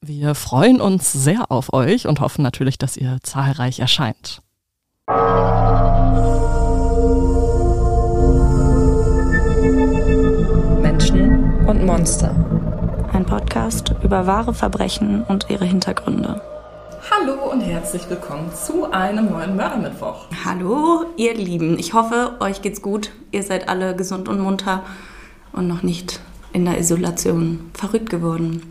Wir freuen uns sehr auf euch und hoffen natürlich, dass ihr zahlreich erscheint. Menschen und Monster. Ein Podcast über wahre Verbrechen und ihre Hintergründe. Hallo und herzlich willkommen zu einem neuen Mördermittwoch. Hallo, ihr Lieben. Ich hoffe, euch geht's gut. Ihr seid alle gesund und munter und noch nicht in der Isolation verrückt geworden.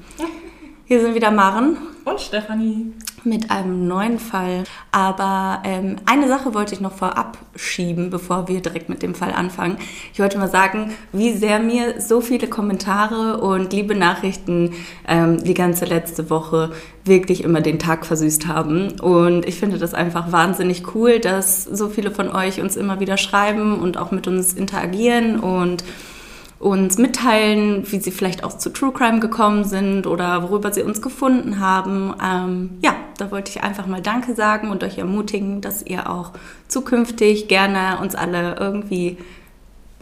Hier sind wieder Maren Und Stefanie. mit einem neuen Fall. Aber ähm, eine Sache wollte ich noch vorab schieben, bevor wir direkt mit dem Fall anfangen. Ich wollte mal sagen, wie sehr mir so viele Kommentare und liebe Nachrichten ähm, die ganze letzte Woche wirklich immer den Tag versüßt haben. Und ich finde das einfach wahnsinnig cool, dass so viele von euch uns immer wieder schreiben und auch mit uns interagieren und uns mitteilen, wie sie vielleicht auch zu True Crime gekommen sind oder worüber sie uns gefunden haben. Ähm, ja, da wollte ich einfach mal Danke sagen und euch ermutigen, dass ihr auch zukünftig gerne uns alle irgendwie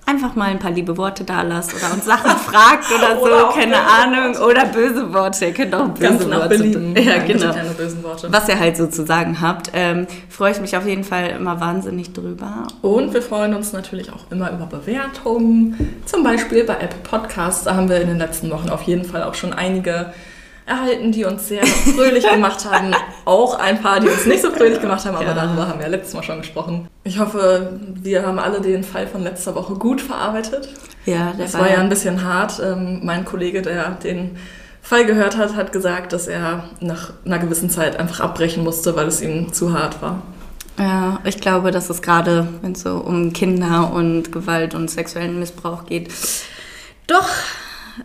einfach mal ein paar liebe Worte da lasst oder uns Sachen fragt oder so, Oder keine Ahnung. Oder böse Worte, ihr könnt auch böse Ganz Worte. Belieben. Ja, Nein, genau Keine bösen Worte. was ihr halt so zu sagen habt. Ähm, freue ich mich auf jeden Fall immer wahnsinnig drüber. Und wir freuen uns natürlich auch immer über Bewertungen. Zum Beispiel bei Apple Podcasts. Da haben wir in den letzten Wochen auf jeden Fall auch schon einige erhalten, die uns sehr fröhlich gemacht haben. Auch ein paar, die uns nicht so fröhlich gemacht haben, aber Ja. darüber haben wir letztes Mal schon gesprochen. Ich hoffe, wir haben alle den Fall von letzter Woche gut verarbeitet. Ja, der Das war ja ein bisschen hart. Ähm, mein Kollege, der den Fall gehört hat, hat gesagt, dass er nach einer gewissen Zeit einfach abbrechen musste, weil es ihm zu hart war. Ja, ich glaube, dass es gerade, wenn es so um Kinder und Gewalt und sexuellen Missbrauch geht, doch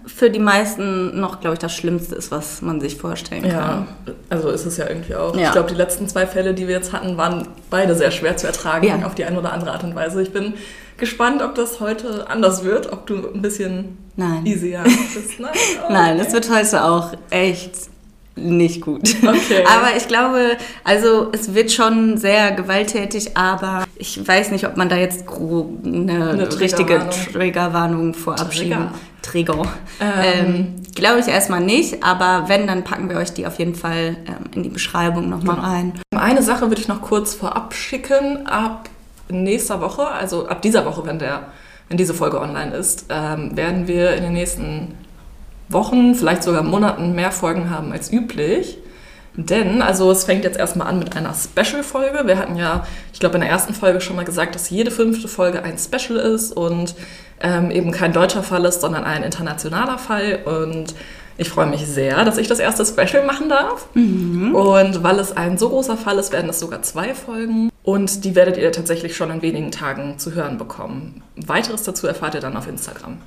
für die meisten noch, glaube ich, das Schlimmste ist, was man sich vorstellen Ja, kann. also ist es ja irgendwie auch. Ja. Ich glaube, die letzten zwei Fälle, die wir jetzt hatten, waren beide sehr schwer zu ertragen, Ja. auf die eine oder andere Art und Weise. Ich bin gespannt, ob das heute anders wird, ob du ein bisschen Nein. easier bist. Nein, oh, Nein, okay. es wird heute auch echt nicht gut. Okay. Aber ich glaube, also es wird schon sehr gewalttätig, aber ich weiß nicht, ob man da jetzt eine, Eine richtige Triggerwarnung. Triggerwarnung vorab schieben. Trigger. Ähm. Ähm, glaube ich erstmal nicht, aber wenn, dann packen wir euch die auf jeden Fall ähm, in die Beschreibung nochmal Genau. rein. Eine Sache würde ich noch kurz vorab schicken. Ab nächster Woche, also ab dieser Woche, wenn, der, wenn diese Folge online ist, ähm, werden wir in den nächsten Wochen, vielleicht sogar Monaten mehr Folgen haben als üblich. Denn, also es fängt jetzt erstmal an mit einer Special-Folge. Wir hatten ja, ich glaube, in der ersten Folge schon mal gesagt, dass jede fünfte Folge ein Special ist und ähm, eben kein deutscher Fall ist, sondern ein internationaler Fall. Und ich freue mich sehr, dass ich das erste Special machen darf. Und weil es ein so großer Fall ist, werden es sogar zwei Folgen. Und die werdet ihr tatsächlich schon in wenigen Tagen zu hören bekommen. Weiteres dazu erfahrt ihr dann auf Instagram.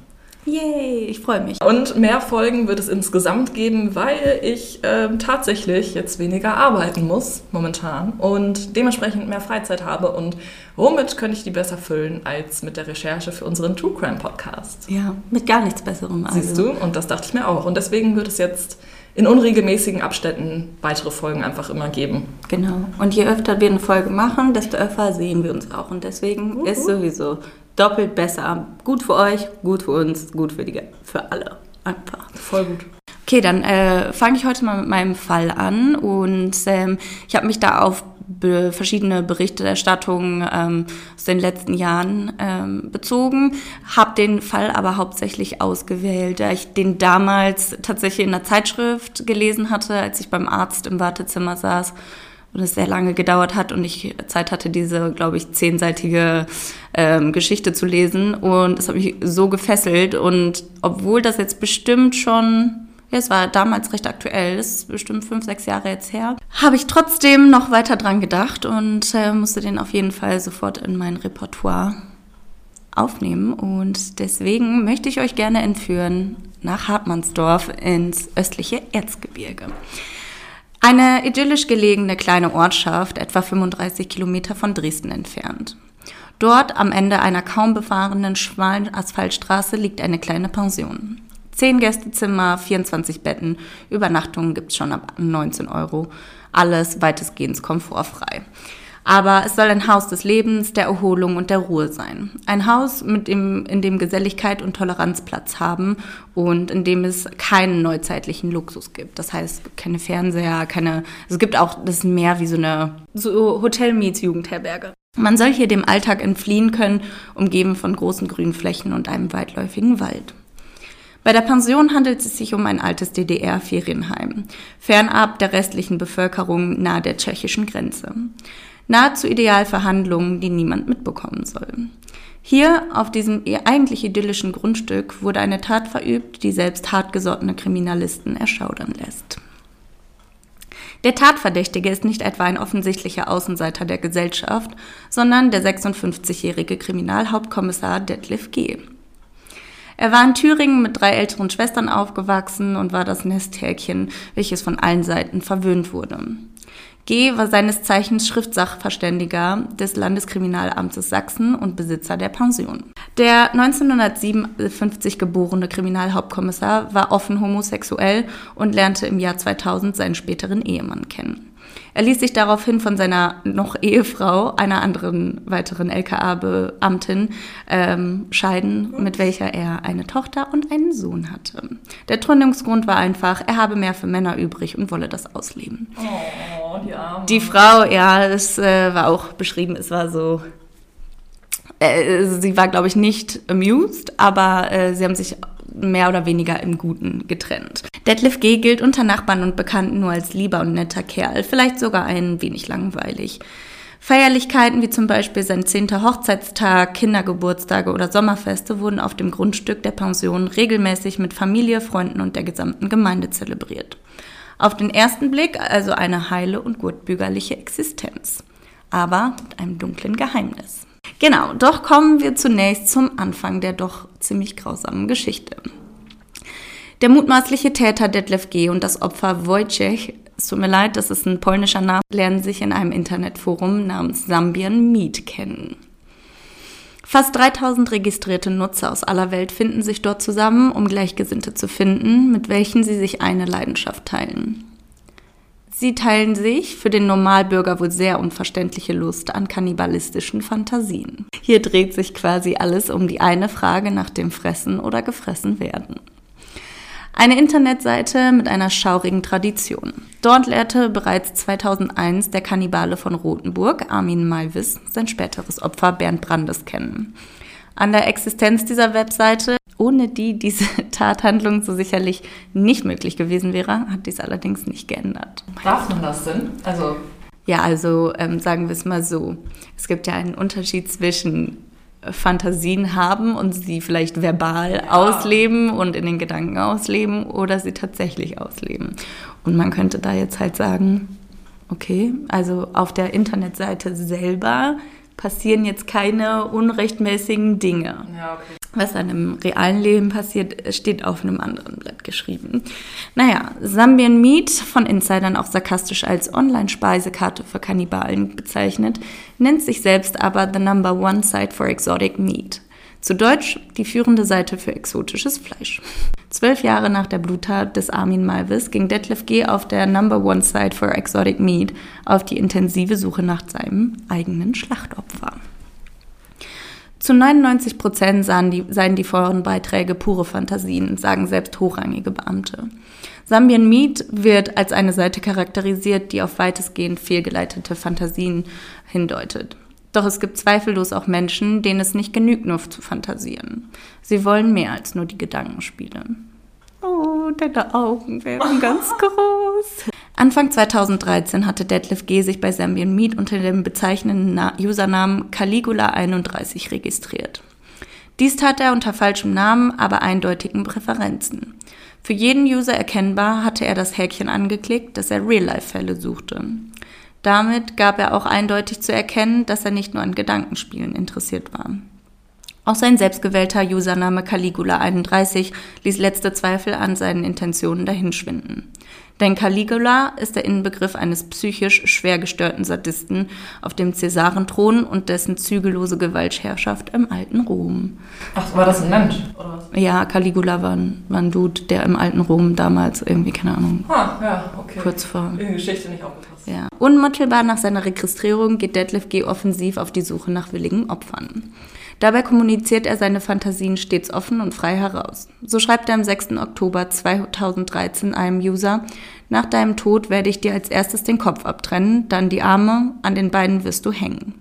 Yay, ich freue mich. Und mehr Folgen wird es insgesamt geben, weil ich ähm, tatsächlich jetzt weniger arbeiten muss momentan und dementsprechend mehr Freizeit habe. Und womit könnte ich die besser füllen als mit der Recherche für unseren True Crime Podcast? Ja, mit gar nichts Besserem. Also. Siehst du? Und das dachte ich mir auch. Und deswegen wird es jetzt in unregelmäßigen Abständen weitere Folgen einfach immer geben. Genau. Und je öfter wir eine Folge machen, desto öfter sehen wir uns auch. Und deswegen ist sowieso doppelt besser. Gut für euch, gut für uns, gut für, die, für alle. Einfach. Voll gut. Okay, dann äh, fange ich heute mal mit meinem Fall an. Und ähm, ich habe mich da auf be verschiedene Berichterstattungen ähm, aus den letzten Jahren ähm, bezogen, habe den Fall aber hauptsächlich ausgewählt, da ich den damals tatsächlich in der Zeitschrift gelesen hatte, als ich beim Arzt im Wartezimmer saß und es sehr lange gedauert hat und ich Zeit hatte, diese, glaube ich, zehnseitige ähm, Geschichte zu lesen. Und das hat mich so gefesselt. Und obwohl das jetzt bestimmt schon, ja, es war damals recht aktuell, ist bestimmt fünf, sechs Jahre jetzt her, habe ich trotzdem noch weiter dran gedacht und äh, musste den auf jeden Fall sofort in mein Repertoire aufnehmen. Und deswegen möchte ich euch gerne entführen nach Hartmannsdorf ins östliche Erzgebirge. Eine idyllisch gelegene kleine Ortschaft, etwa 35 Kilometer von Dresden entfernt. Dort am Ende einer kaum befahrenen schmalen Asphaltstraße liegt eine kleine Pension. Zehn Gästezimmer, 24 Betten, Übernachtungen gibt's schon ab 19 Euro. Alles weitestgehend komfortfrei. Aber es soll ein Haus des Lebens, der Erholung und der Ruhe sein. Ein Haus, mit dem, in dem Geselligkeit und Toleranz Platz haben und in dem es keinen neuzeitlichen Luxus gibt. Das heißt, keine Fernseher, keine, es gibt auch, das mehr wie so eine so Hotel-Meets-Jugendherberge. Man soll hier dem Alltag entfliehen können, umgeben von großen grünen Flächen und einem weitläufigen Wald. Bei der Pension handelt es sich um ein altes DDR-Ferienheim, fernab der restlichen Bevölkerung nahe der tschechischen Grenze. Nahezu ideal für Handlungen, die niemand mitbekommen soll. Hier, auf diesem eigentlich idyllischen Grundstück, wurde eine Tat verübt, die selbst hartgesottene Kriminalisten erschaudern lässt. Der Tatverdächtige ist nicht etwa ein offensichtlicher Außenseiter der Gesellschaft, sondern der 56-jährige Kriminalhauptkommissar Detlef G. Er war in Thüringen mit drei älteren Schwestern aufgewachsen und war das Nesthäkchen, welches von allen Seiten verwöhnt wurde. G. war seines Zeichens Schriftsachverständiger des Landeskriminalamtes Sachsen und Besitzer der Pension. Der 1957 geborene Kriminalhauptkommissar war offen homosexuell und lernte im Jahr 2000 seinen späteren Ehemann kennen. Er ließ sich daraufhin von seiner noch Ehefrau, einer anderen weiteren LKA-Beamtin, ähm, scheiden, mit welcher er eine Tochter und einen Sohn hatte. Der Trennungsgrund war einfach, er habe mehr für Männer übrig und wolle das ausleben. Oh, die Arme. Die Frau, ja, es äh, war auch beschrieben, es war so äh, sie war, glaube ich, nicht amused, aber äh, sie haben sich mehr oder weniger im Guten getrennt. Detlef G. gilt unter Nachbarn und Bekannten nur als lieber und netter Kerl, vielleicht sogar ein wenig langweilig. Feierlichkeiten wie zum Beispiel sein zehnter Hochzeitstag, Kindergeburtstage oder Sommerfeste wurden auf dem Grundstück der Pension regelmäßig mit Familie, Freunden und der gesamten Gemeinde zelebriert. Auf den ersten Blick also eine heile und gutbürgerliche Existenz, aber mit einem dunklen Geheimnis. Genau, doch kommen wir zunächst zum Anfang der doch ziemlich grausamen Geschichte. Der mutmaßliche Täter Detlef G. und das Opfer Wojciech, es tut mir leid, das ist ein polnischer Name, lernen sich in einem Internetforum namens Zambian Meet kennen. Fast 3000 registrierte Nutzer aus aller Welt finden sich dort zusammen, um Gleichgesinnte zu finden, mit welchen sie sich eine Leidenschaft teilen. Sie teilen sich für den Normalbürger wohl sehr unverständliche Lust an kannibalistischen Fantasien. Hier dreht sich quasi alles um die eine Frage nach dem Fressen oder gefressen werden. Eine Internetseite mit einer schaurigen Tradition. Dort lehrte bereits 2001 der Kannibale von Rothenburg, Armin Malvis, sein späteres Opfer Bernd Brandes kennen. An der Existenz dieser Webseite ohne die diese Tathandlung so sicherlich nicht möglich gewesen wäre, hat dies allerdings nicht geändert. Darf man das denn? Also ja, also ähm, sagen wir es mal so. Es gibt ja einen Unterschied zwischen Fantasien haben und sie vielleicht verbal ja. ausleben und in den Gedanken ausleben oder sie tatsächlich ausleben. Und man könnte da jetzt halt sagen, okay, also auf der Internetseite selber passieren jetzt keine unrechtmäßigen Dinge. Ja, okay. Was dann im realen Leben passiert, steht auf einem anderen Blatt geschrieben. Naja, Zambian Meat, von Insidern auch sarkastisch als Online-Speisekarte für Kannibalen bezeichnet, nennt sich selbst aber The Number One Site for Exotic Meat. Zu Deutsch die führende Seite für exotisches Fleisch. Zwölf Jahre nach der Bluttat des Armin Malvis ging Detlef G. auf der Number One Site for Exotic Meat auf die intensive Suche nach seinem eigenen Schlachtopfer. Zu 99 Prozent die, seien die Forenbeiträge pure Fantasien, sagen selbst hochrangige Beamte. Zambian Meat wird als eine Seite charakterisiert, die auf weitestgehend fehlgeleitete Fantasien hindeutet. Doch es gibt zweifellos auch Menschen, denen es nicht genügt, nur zu fantasieren. Sie wollen mehr als nur die Gedankenspiele. Oh, deine Augen werden ganz groß. Anfang 2013 hatte Detlef G. sich bei Zambian Meat unter dem bezeichnenden Usernamen Caligula31 registriert. Dies tat er unter falschem Namen, aber eindeutigen Präferenzen. Für jeden User erkennbar hatte er das Häkchen angeklickt, dass er Real-Life-Fälle suchte. Damit gab er auch eindeutig zu erkennen, dass er nicht nur an Gedankenspielen interessiert war. Auch sein selbstgewählter Username Caligula31 ließ letzte Zweifel an seinen Intentionen dahinschwinden. Denn Caligula ist der Inbegriff eines psychisch schwer gestörten Sadisten auf dem Cäsarenthron und dessen zügellose Gewaltherrschaft im alten Rom. Ach, war das ein Mensch, oder was? Ja, Caligula war ein, war ein Dude, der im alten Rom damals irgendwie, keine Ahnung, Ah, ja, okay. kurz vor In Geschichte nicht aufgepasst. Ja. Unmittelbar nach seiner Registrierung geht Detlef G. offensiv auf die Suche nach willigen Opfern. Dabei kommuniziert er seine Fantasien stets offen und frei heraus. So schreibt er am 6. Oktober 2013 einem User, nach deinem Tod werde ich dir als erstes den Kopf abtrennen, dann die Arme, an den Beinen wirst du hängen.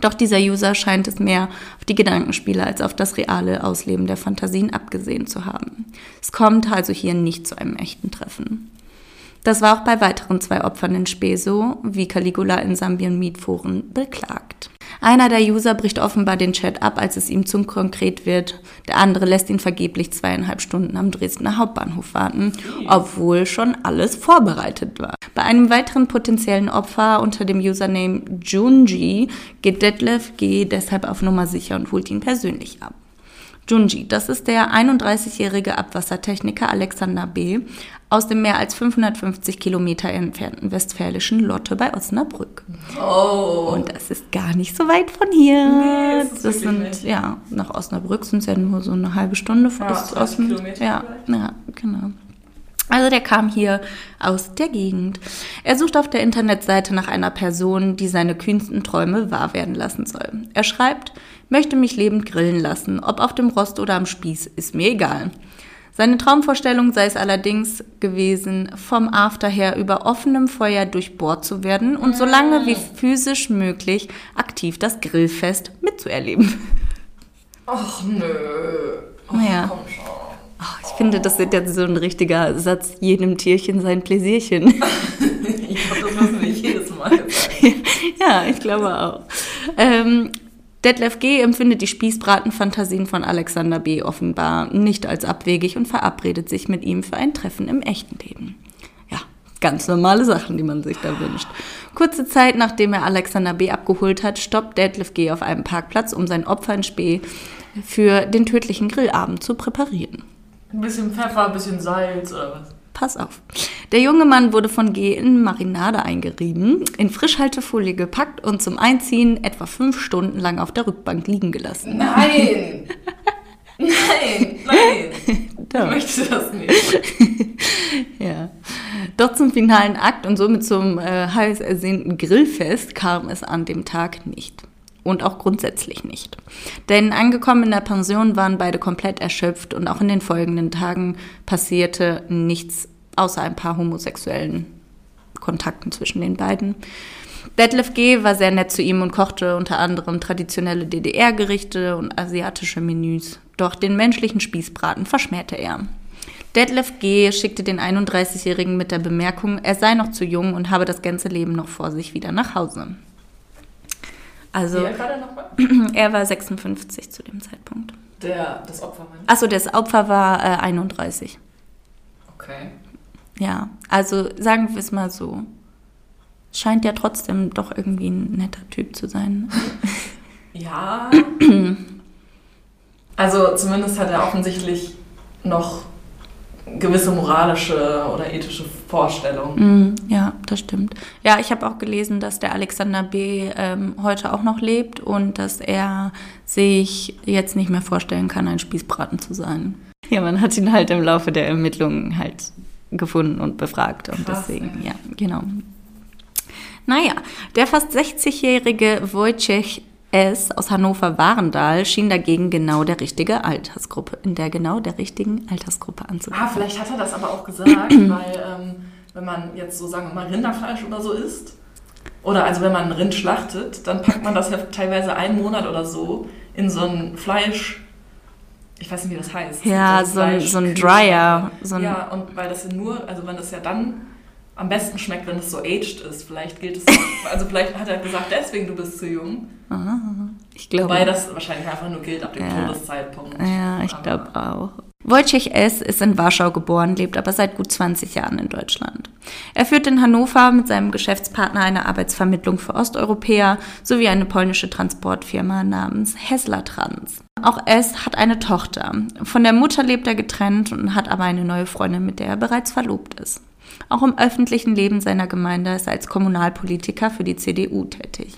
Doch dieser User scheint es mehr auf die Gedankenspiele als auf das reale Ausleben der Fantasien abgesehen zu haben. Es kommt also hier nicht zu einem echten Treffen. Das war auch bei weiteren zwei Opfern in Spee so, wie Caligula in Sambien Mietforen beklagt. Einer der User bricht offenbar den Chat ab, als es ihm zu konkret wird. Der andere lässt ihn vergeblich zweieinhalb Stunden am Dresdner Hauptbahnhof warten, obwohl schon alles vorbereitet war. Bei einem weiteren potenziellen Opfer unter dem Username Junji geht Detlef G. deshalb auf Nummer sicher und holt ihn persönlich ab. Junji, das ist der 31-jährige Abwassertechniker Alexander B. aus dem mehr als 550 Kilometer entfernten westfälischen Lotte bei Osnabrück. Oh. Und das ist gar nicht so weit von hier. Nee, das wirklich sind, nicht. ja, nach Osnabrück sind es ja nur so eine halbe Stunde Ja, bis 20 Osnabrück. Kilometer Ja, ja, genau. Also der kam hier aus der Gegend. Er sucht auf der Internetseite nach einer Person, die seine kühnsten Träume wahr werden lassen soll. Er schreibt, möchte mich lebend grillen lassen, ob auf dem Rost oder am Spieß, ist mir egal. Seine Traumvorstellung sei es allerdings gewesen, vom After her über offenem Feuer durchbohrt zu werden und so lange wie physisch möglich aktiv das Grillfest mitzuerleben. Ach nö. Ach, Naja. Komm schon. Ach, ich finde, das ist jetzt so ein richtiger Satz, jedem Tierchen sein Pläsierchen. Ich glaube, das müssen wir jedes Mal sagen. ja, ich glaube auch. Ähm, Detlef G. empfindet die Spießbratenfantasien von Alexander B. offenbar nicht als abwegig und verabredet sich mit ihm für ein Treffen im echten Leben. Ja, ganz normale Sachen, die man sich da wünscht. Kurze Zeit nachdem er Alexander B. abgeholt hat, stoppt Detlef G. auf einem Parkplatz, um sein Opfer in Spee für den tödlichen Grillabend zu präparieren. Ein bisschen Pfeffer, ein bisschen Salz oder was? Pass auf. Der junge Mann wurde von G in Marinade eingerieben, in Frischhaltefolie gepackt und zum Einziehen etwa fünf Stunden lang auf der Rückbank liegen gelassen. Nein! nein, nein! Doch. Ich möchte das nicht. Ja. Doch zum finalen Akt und somit zum äh, heiß ersehnten Grillfest kam es an dem Tag nicht. Und auch grundsätzlich nicht. Denn angekommen in der Pension waren beide komplett erschöpft und auch in den folgenden Tagen passierte nichts außer ein paar homosexuellen Kontakten zwischen den beiden. Detlef G. war sehr nett zu ihm und kochte unter anderem traditionelle DDR-Gerichte und asiatische Menüs. Doch den menschlichen Spießbraten verschmähte er. Detlef G. schickte den 31-Jährigen mit der Bemerkung, er sei noch zu jung und habe das ganze Leben noch vor sich wieder nach Hause. Also, Wie alt war der nochmal? er war 56 zu dem Zeitpunkt. Der, das Opfer, mein Achso, das Opfer war äh, 31. Okay. Ja, also sagen wir es mal so. Scheint ja trotzdem doch irgendwie ein netter Typ zu sein. Ja. Also zumindest hat er offensichtlich noch gewisse moralische oder ethische Vorstellungen. Mm, ja, das stimmt. Ja, ich habe auch gelesen, dass der Alexander B. Ähm, heute auch noch lebt und dass er sich jetzt nicht mehr vorstellen kann, ein Spießbraten zu sein. Ja, man hat ihn halt im Laufe der Ermittlungen halt gefunden und befragt und Krass, deswegen, ey. ja, genau. Naja, der fast 60-jährige Wojciech S. aus Hannover-Warendal schien dagegen genau der richtige Altersgruppe, in der genau der richtigen Altersgruppe anzukommen. Ah, vielleicht hat er das aber auch gesagt, weil ähm, wenn man jetzt so sagen wir mal Rinderfleisch oder so isst, oder also wenn man ein Rind schlachtet, dann packt man das ja teilweise einen Monat oder so in so ein Fleisch, ich weiß nicht, wie das heißt. Ja, so ein, so ein Dryer. So ein, ja, und weil das ja nur, also wenn das ja dann am besten schmeckt, wenn es so aged ist, vielleicht gilt es, also vielleicht hat er gesagt, deswegen du bist zu jung, ich glaube. wobei das wahrscheinlich einfach nur gilt ab dem Ja. Todeszeitpunkt. Ja, ich glaube auch. Wojciech S. ist in Warschau geboren, lebt aber seit gut 20 Jahren in Deutschland. Er führt in Hannover mit seinem Geschäftspartner eine Arbeitsvermittlung für Osteuropäer sowie eine polnische Transportfirma namens Hessler Trans. Auch S. hat eine Tochter. Von der Mutter lebt er getrennt und hat aber eine neue Freundin, mit der er bereits verlobt ist. Auch im öffentlichen Leben seiner Gemeinde ist er als Kommunalpolitiker für die CDU tätig.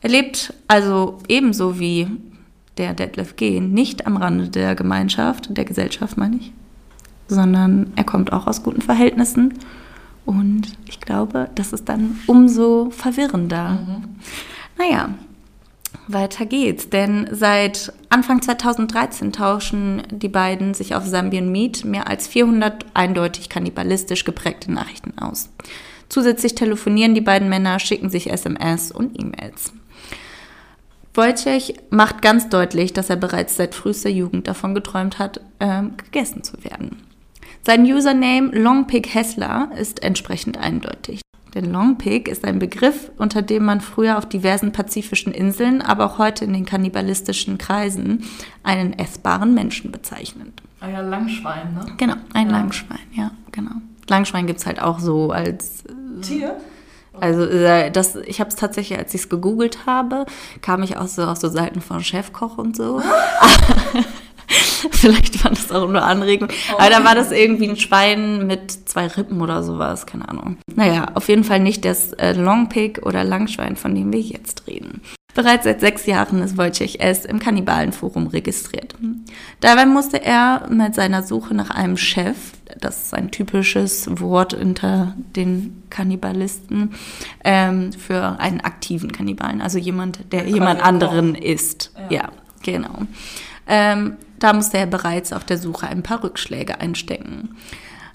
Er lebt also ebenso wie der Detlef G. nicht am Rande der Gemeinschaft, der Gesellschaft meine ich, sondern er kommt auch aus guten Verhältnissen und ich glaube, das ist dann umso verwirrender. Mhm. Naja, weiter geht's, denn seit Anfang 2013 tauschen die beiden sich auf Zambian Meet mehr als 400 eindeutig kannibalistisch geprägte Nachrichten aus. Zusätzlich telefonieren die beiden Männer, schicken sich SMS und E-Mails. Wojciech macht ganz deutlich, dass er bereits seit frühester Jugend davon geträumt hat, äh, gegessen zu werden. Sein Username Longpig Hessler ist entsprechend eindeutig. Denn Longpig ist ein Begriff, unter dem man früher auf diversen pazifischen Inseln, aber auch heute in den kannibalistischen Kreisen einen essbaren Menschen bezeichnet. Ah ja, Langschwein, ne? Genau, ein ja. Langschwein, ja, genau. Langschwein gibt es halt auch so als äh, Tier? Also äh, das, ich habe es tatsächlich, als ich es gegoogelt habe, kam ich auch so auf so Seiten von Chefkoch und so. Vielleicht war das auch nur Anregung. Oh. Aber da war das irgendwie ein Schwein mit zwei Rippen oder sowas, keine Ahnung. Naja, auf jeden Fall nicht das äh, Longpig oder Langschwein, von dem wir jetzt reden. Bereits seit sechs Jahren ist Wojciech S. im Kannibalenforum registriert. Dabei musste er mit seiner Suche nach einem Chef, das ist ein typisches Wort unter den Kannibalisten, ähm, für einen aktiven Kannibalen, also jemand, der jemand anderen ist. Ja, ja genau. Ähm, da musste er bereits auf der Suche ein paar Rückschläge einstecken.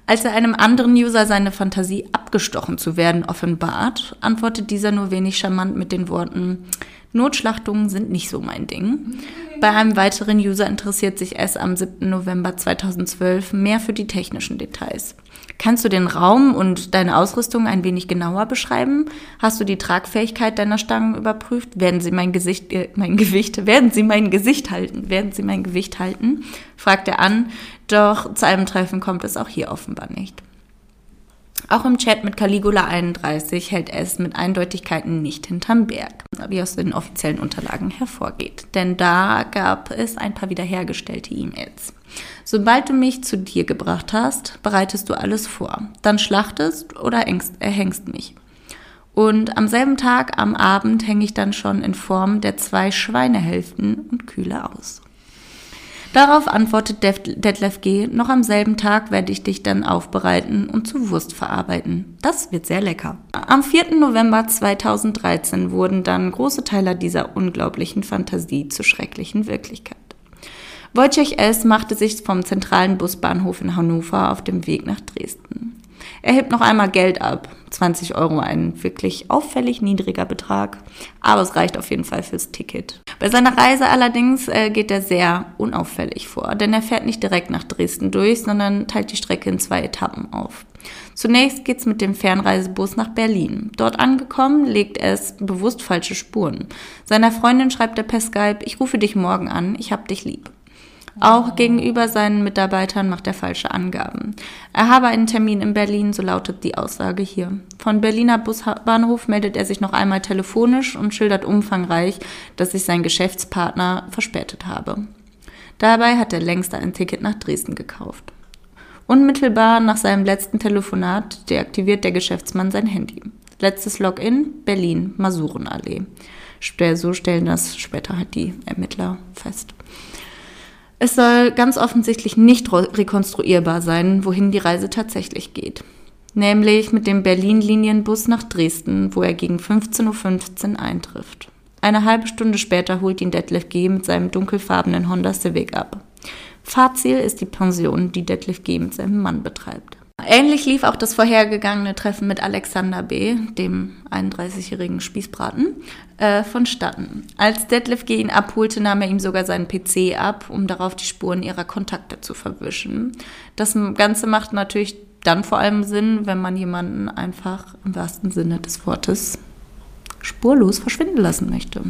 Als er einem anderen User seine Fantasie abgestochen zu werden offenbart, antwortet dieser nur wenig charmant mit den Worten, Notschlachtungen sind nicht so mein Ding. Bei einem weiteren User interessiert sich es am 7. November 2012 mehr für die technischen Details. Kannst du den Raum und deine Ausrüstung ein wenig genauer beschreiben? Hast du die Tragfähigkeit deiner Stangen überprüft? Werden sie mein Gesicht, äh, mein Gewicht, werden sie mein Gesicht halten? Werden sie mein Gewicht halten? fragt er an. Doch zu einem Treffen kommt es auch hier offenbar nicht. Auch im Chat mit Caligula 31 hält es mit Eindeutigkeiten nicht hinterm Berg, wie aus den offiziellen Unterlagen hervorgeht. Denn da gab es ein paar wiederhergestellte E-Mails. Sobald du mich zu dir gebracht hast, bereitest du alles vor. Dann schlachtest oder erhängst mich. Und am selben Tag, am Abend, hänge ich dann schon in Form der zwei Schweinehälften und kühle aus. Darauf antwortet Detlef G., noch am selben Tag werde ich dich dann aufbereiten und zu Wurst verarbeiten. Das wird sehr lecker. Am 4. November 2013 wurden dann große Teile dieser unglaublichen Fantasie zur schrecklichen Wirklichkeit. Wojciech S. machte sich vom zentralen Busbahnhof in Hannover auf dem Weg nach Dresden. Er hebt noch einmal Geld ab. 20 Euro, ein wirklich auffällig niedriger Betrag, aber es reicht auf jeden Fall fürs Ticket. Bei seiner Reise allerdings äh, geht er sehr unauffällig vor, denn er fährt nicht direkt nach Dresden durch, sondern teilt die Strecke in zwei Etappen auf. Zunächst geht's mit dem Fernreisebus nach Berlin. Dort angekommen, legt es bewusst falsche Spuren. Seiner Freundin schreibt er per Skype, ich rufe dich morgen an, ich hab dich lieb. Auch gegenüber seinen Mitarbeitern macht er falsche Angaben. Er habe einen Termin in Berlin, so lautet die Aussage hier. Von Berliner Busbahnhof meldet er sich noch einmal telefonisch und schildert umfangreich, dass sich sein Geschäftspartner verspätet habe. Dabei hat er längst ein Ticket nach Dresden gekauft. Unmittelbar nach seinem letzten Telefonat deaktiviert der Geschäftsmann sein Handy. Letztes Login Berlin, Masurenallee. So stellen das später halt die Ermittler fest. Es soll ganz offensichtlich nicht rekonstruierbar sein, wohin die Reise tatsächlich geht. Nämlich mit dem Berlin-Linienbus nach Dresden, wo er gegen 15.15 Uhr eintrifft. Eine halbe Stunde später holt ihn Detlef G. mit seinem dunkelfarbenen Honda Civic ab. Fahrziel ist die Pension, die Detlef G. mit seinem Mann betreibt. Ähnlich lief auch das vorhergegangene Treffen mit Alexander B., dem 31-jährigen Spießbraten, äh, vonstatten. Als Detlef G. ihn abholte, nahm er ihm sogar seinen PC ab, um darauf die Spuren ihrer Kontakte zu verwischen. Das Ganze macht natürlich dann vor allem Sinn, wenn man jemanden einfach im wahrsten Sinne des Wortes spurlos verschwinden lassen möchte.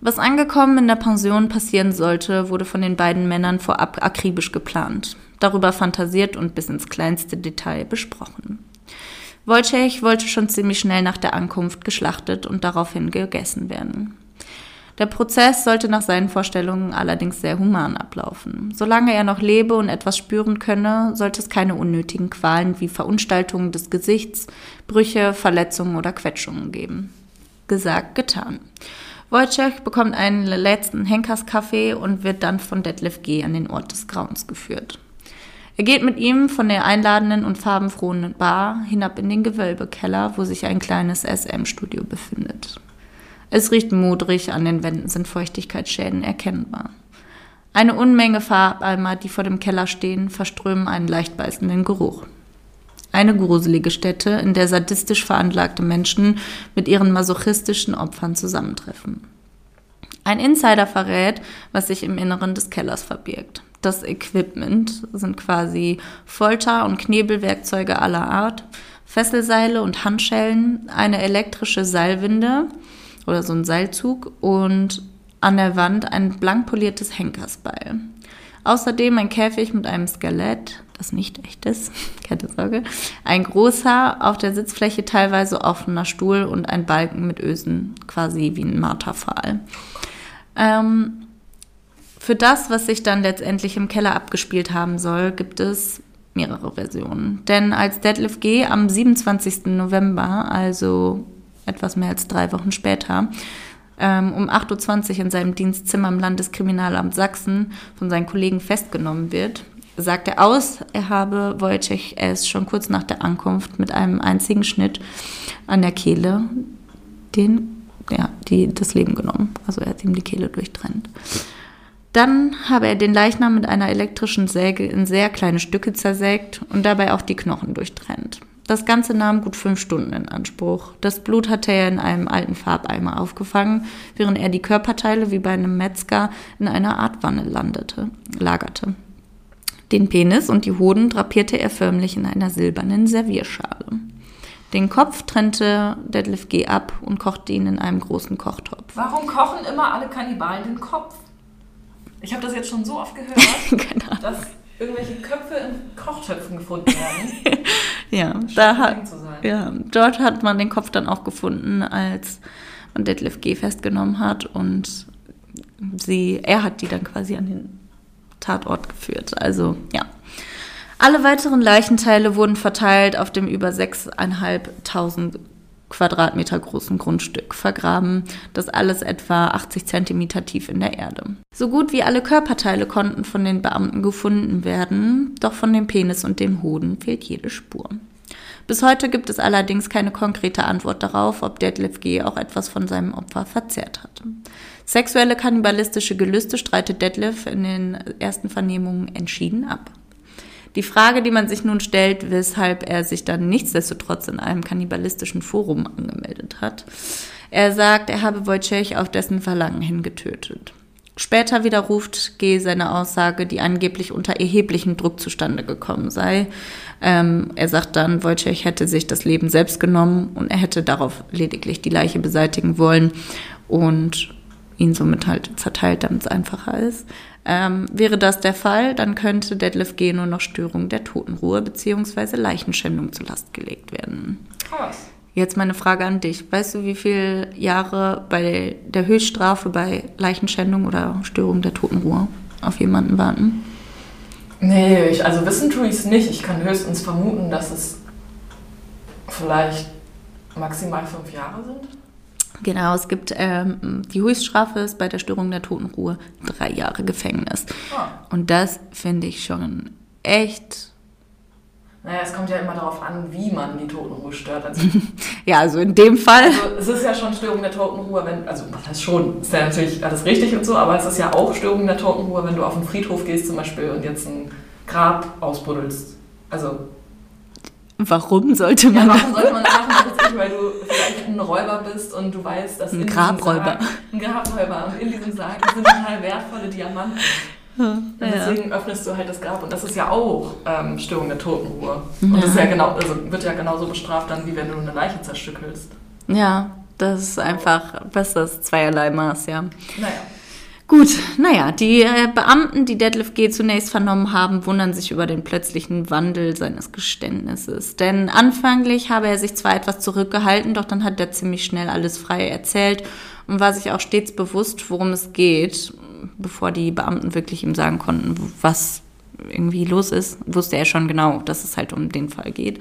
Was angekommen in der Pension passieren sollte, wurde von den beiden Männern vorab akribisch geplant darüber fantasiert und bis ins kleinste Detail besprochen. Wojciech wollte schon ziemlich schnell nach der Ankunft geschlachtet und daraufhin gegessen werden. Der Prozess sollte nach seinen Vorstellungen allerdings sehr human ablaufen. Solange er noch lebe und etwas spüren könne, sollte es keine unnötigen Qualen wie Verunstaltungen des Gesichts, Brüche, Verletzungen oder Quetschungen geben. Gesagt, getan. Wojciech bekommt einen letzten Henkerskaffee und wird dann von Detlef G. an den Ort des Grauens geführt. Er geht mit ihm von der einladenden und farbenfrohen Bar hinab in den Gewölbekeller, wo sich ein kleines SM-Studio befindet. Es riecht modrig, an den Wänden sind Feuchtigkeitsschäden erkennbar. Eine Unmenge Farbeimer, die vor dem Keller stehen, verströmen einen leicht beißenden Geruch. Eine gruselige Stätte, in der sadistisch veranlagte Menschen mit ihren masochistischen Opfern zusammentreffen. Ein Insider verrät, was sich im Inneren des Kellers verbirgt. Das Equipment sind quasi Folter- und Knebelwerkzeuge aller Art, Fesselseile und Handschellen, eine elektrische Seilwinde, oder so ein Seilzug und an der Wand ein blank poliertes Henkersbeil. Außerdem ein Käfig mit einem Skelett, das nicht echt ist, keine Sorge, ein großer, auf der Sitzfläche teilweise offener Stuhl und ein Balken mit Ösen, quasi wie ein Marterpfahl. Ähm, für das, was sich dann letztendlich im Keller abgespielt haben soll, gibt es mehrere Versionen. Denn als Deadlift G am 27. November, also etwas mehr als drei Wochen später, ähm, um 8.20 Uhr in seinem Dienstzimmer im Landeskriminalamt Sachsen von seinen Kollegen festgenommen wird, sagt er aus, er habe Wojciech S. schon kurz nach der Ankunft mit einem einzigen Schnitt an der Kehle den, ja, die, das Leben genommen. Also er hat ihm die Kehle durchtrennt. Dann habe er den Leichnam mit einer elektrischen Säge in sehr kleine Stücke zersägt und dabei auch die Knochen durchtrennt. Das Ganze nahm gut fünf Stunden in Anspruch. Das Blut hatte er in einem alten Farbeimer aufgefangen, während er die Körperteile wie bei einem Metzger in einer Art Wanne landete, lagerte. Den Penis und die Hoden drapierte er förmlich in einer silbernen Servierschale. Den Kopf trennte Deadlift G ab und kochte ihn in einem großen Kochtopf. Warum kochen immer alle Kannibalen den Kopf? Ich habe das jetzt schon so oft gehört, dass irgendwelche Köpfe in Kochtöpfen gefunden werden. ja, da hat, ja, dort hat man den Kopf dann auch gefunden, als man Detlef G. festgenommen hat und sie, er hat die dann quasi an den Tatort geführt. Also ja. Alle weiteren Leichenteile wurden verteilt auf dem über 6.500 Quadratmeter großen Grundstück vergraben, das alles etwa 80 Zentimeter tief in der Erde. So gut wie alle Körperteile konnten von den Beamten gefunden werden, doch von dem Penis und dem Hoden fehlt jede Spur. Bis heute gibt es allerdings keine konkrete Antwort darauf, ob Detlef G. auch etwas von seinem Opfer verzehrt hatte. Sexuelle kannibalistische Gelüste streitet Detlef in den ersten Vernehmungen entschieden ab. Die Frage, die man sich nun stellt, weshalb er sich dann nichtsdestotrotz in einem kannibalistischen Forum angemeldet hat. Er sagt, er habe Wojciech auf dessen Verlangen hin getötet. Später widerruft G. seine Aussage, die angeblich unter erheblichem Druck zustande gekommen sei. Ähm, er sagt dann, Wojciech hätte sich das Leben selbst genommen und er hätte darauf lediglich die Leiche beseitigen wollen und ihn somit halt zerteilt, damit es einfacher ist. Ähm, wäre das der Fall, dann könnte Detlef G. nur noch Störung der Totenruhe bzw. Leichenschändung zur Last gelegt werden. Krass. Jetzt meine Frage an dich. Weißt du, wie viele Jahre bei der Höchststrafe bei Leichenschändung oder Störung der Totenruhe auf jemanden warten? Nee, ich, also wissen tue ich es nicht. Ich kann höchstens vermuten, dass es vielleicht maximal fünf Jahre sind. Genau, es gibt ähm, die Höchststrafe ist bei der Störung der Totenruhe drei Jahre Gefängnis. Ah. Und das finde ich schon echt. Naja, es kommt ja immer darauf an, wie man die Totenruhe stört. Also, ja, also in dem Fall. Also es ist ja schon Störung der Totenruhe, wenn, also das heißt schon, ist ja natürlich alles richtig und so, aber es ist ja auch Störung der Totenruhe, wenn du auf den Friedhof gehst zum Beispiel und jetzt ein Grab ausbuddelst. Also Warum sollte man ja, warum sollte man das machen? weil du vielleicht ein Räuber bist und du weißt, dass ein Grabräuber. ein Grabräuber und in diesem Sarg sind total wertvolle Diamanten. Ja, und deswegen ja. öffnest du halt das Grab und das ist ja auch ähm, Störung der Totenruhe. Und das ist ja genau, also wird ja genauso bestraft dann, wie wenn du eine Leiche zerstückelst. Ja, das ist einfach besseres zweierlei Maß, ja. Naja. Gut, naja, die äh, Beamten, die Detlef G. zunächst vernommen haben, wundern sich über den plötzlichen Wandel seines Geständnisses. Denn anfänglich habe er sich zwar etwas zurückgehalten, doch dann hat er ziemlich schnell alles frei erzählt und war sich auch stets bewusst, worum es geht, bevor die Beamten wirklich ihm sagen konnten, was irgendwie los ist, wusste er schon genau, dass es halt um den Fall geht.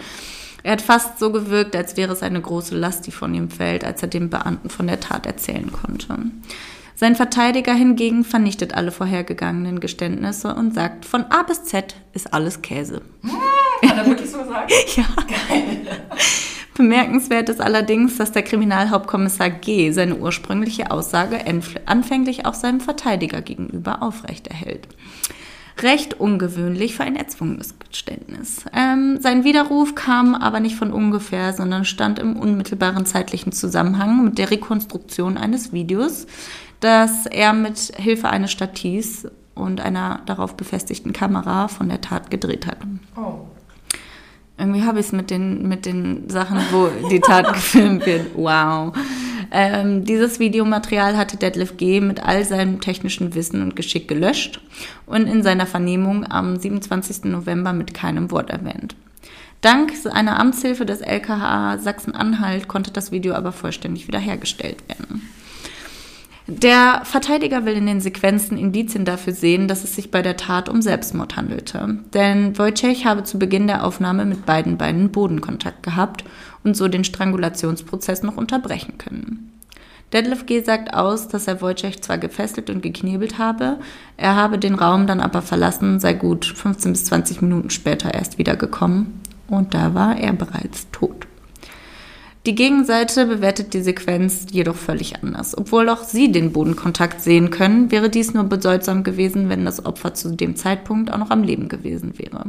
Er hat fast so gewirkt, als wäre es eine große Last, die von ihm fällt, als er dem Beamten von der Tat erzählen konnte. Sein Verteidiger hingegen vernichtet alle vorhergegangenen Geständnisse und sagt, von A bis Z ist alles Käse. Hat er wirklich so gesagt? ja. Geil. Bemerkenswert ist allerdings, dass der Kriminalhauptkommissar G. seine ursprüngliche Aussage anfänglich auch seinem Verteidiger gegenüber aufrechterhält. Recht ungewöhnlich für ein erzwungenes Geständnis. Ähm, sein Widerruf kam aber nicht von ungefähr, sondern stand im unmittelbaren zeitlichen Zusammenhang mit der Rekonstruktion eines Videos, das er mit Hilfe eines Stativs und einer darauf befestigten Kamera von der Tat gedreht hat. Oh. Irgendwie habe ich es mit den, mit den Sachen, wo die Tat gefilmt wird. Wow. Ähm, dieses Videomaterial hatte Detlef G. mit all seinem technischen Wissen und Geschick gelöscht und in seiner Vernehmung am 27. November mit keinem Wort erwähnt. Dank einer Amtshilfe des LKH Sachsen-Anhalt konnte das Video aber vollständig wiederhergestellt werden. Der Verteidiger will in den Sequenzen Indizien dafür sehen, dass es sich bei der Tat um Selbstmord handelte. Denn Wojciech habe zu Beginn der Aufnahme mit beiden Beinen Bodenkontakt gehabt und so den Strangulationsprozess noch unterbrechen können. Detlef G. sagt aus, dass er Wojciech zwar gefesselt und geknebelt habe, er habe den Raum dann aber verlassen, sei gut 15 bis 20 Minuten später erst wiedergekommen und da war er bereits tot. Die Gegenseite bewertet die Sequenz jedoch völlig anders. Obwohl auch sie den Bodenkontakt sehen können, wäre dies nur bedeutsam gewesen, wenn das Opfer zu dem Zeitpunkt auch noch am Leben gewesen wäre.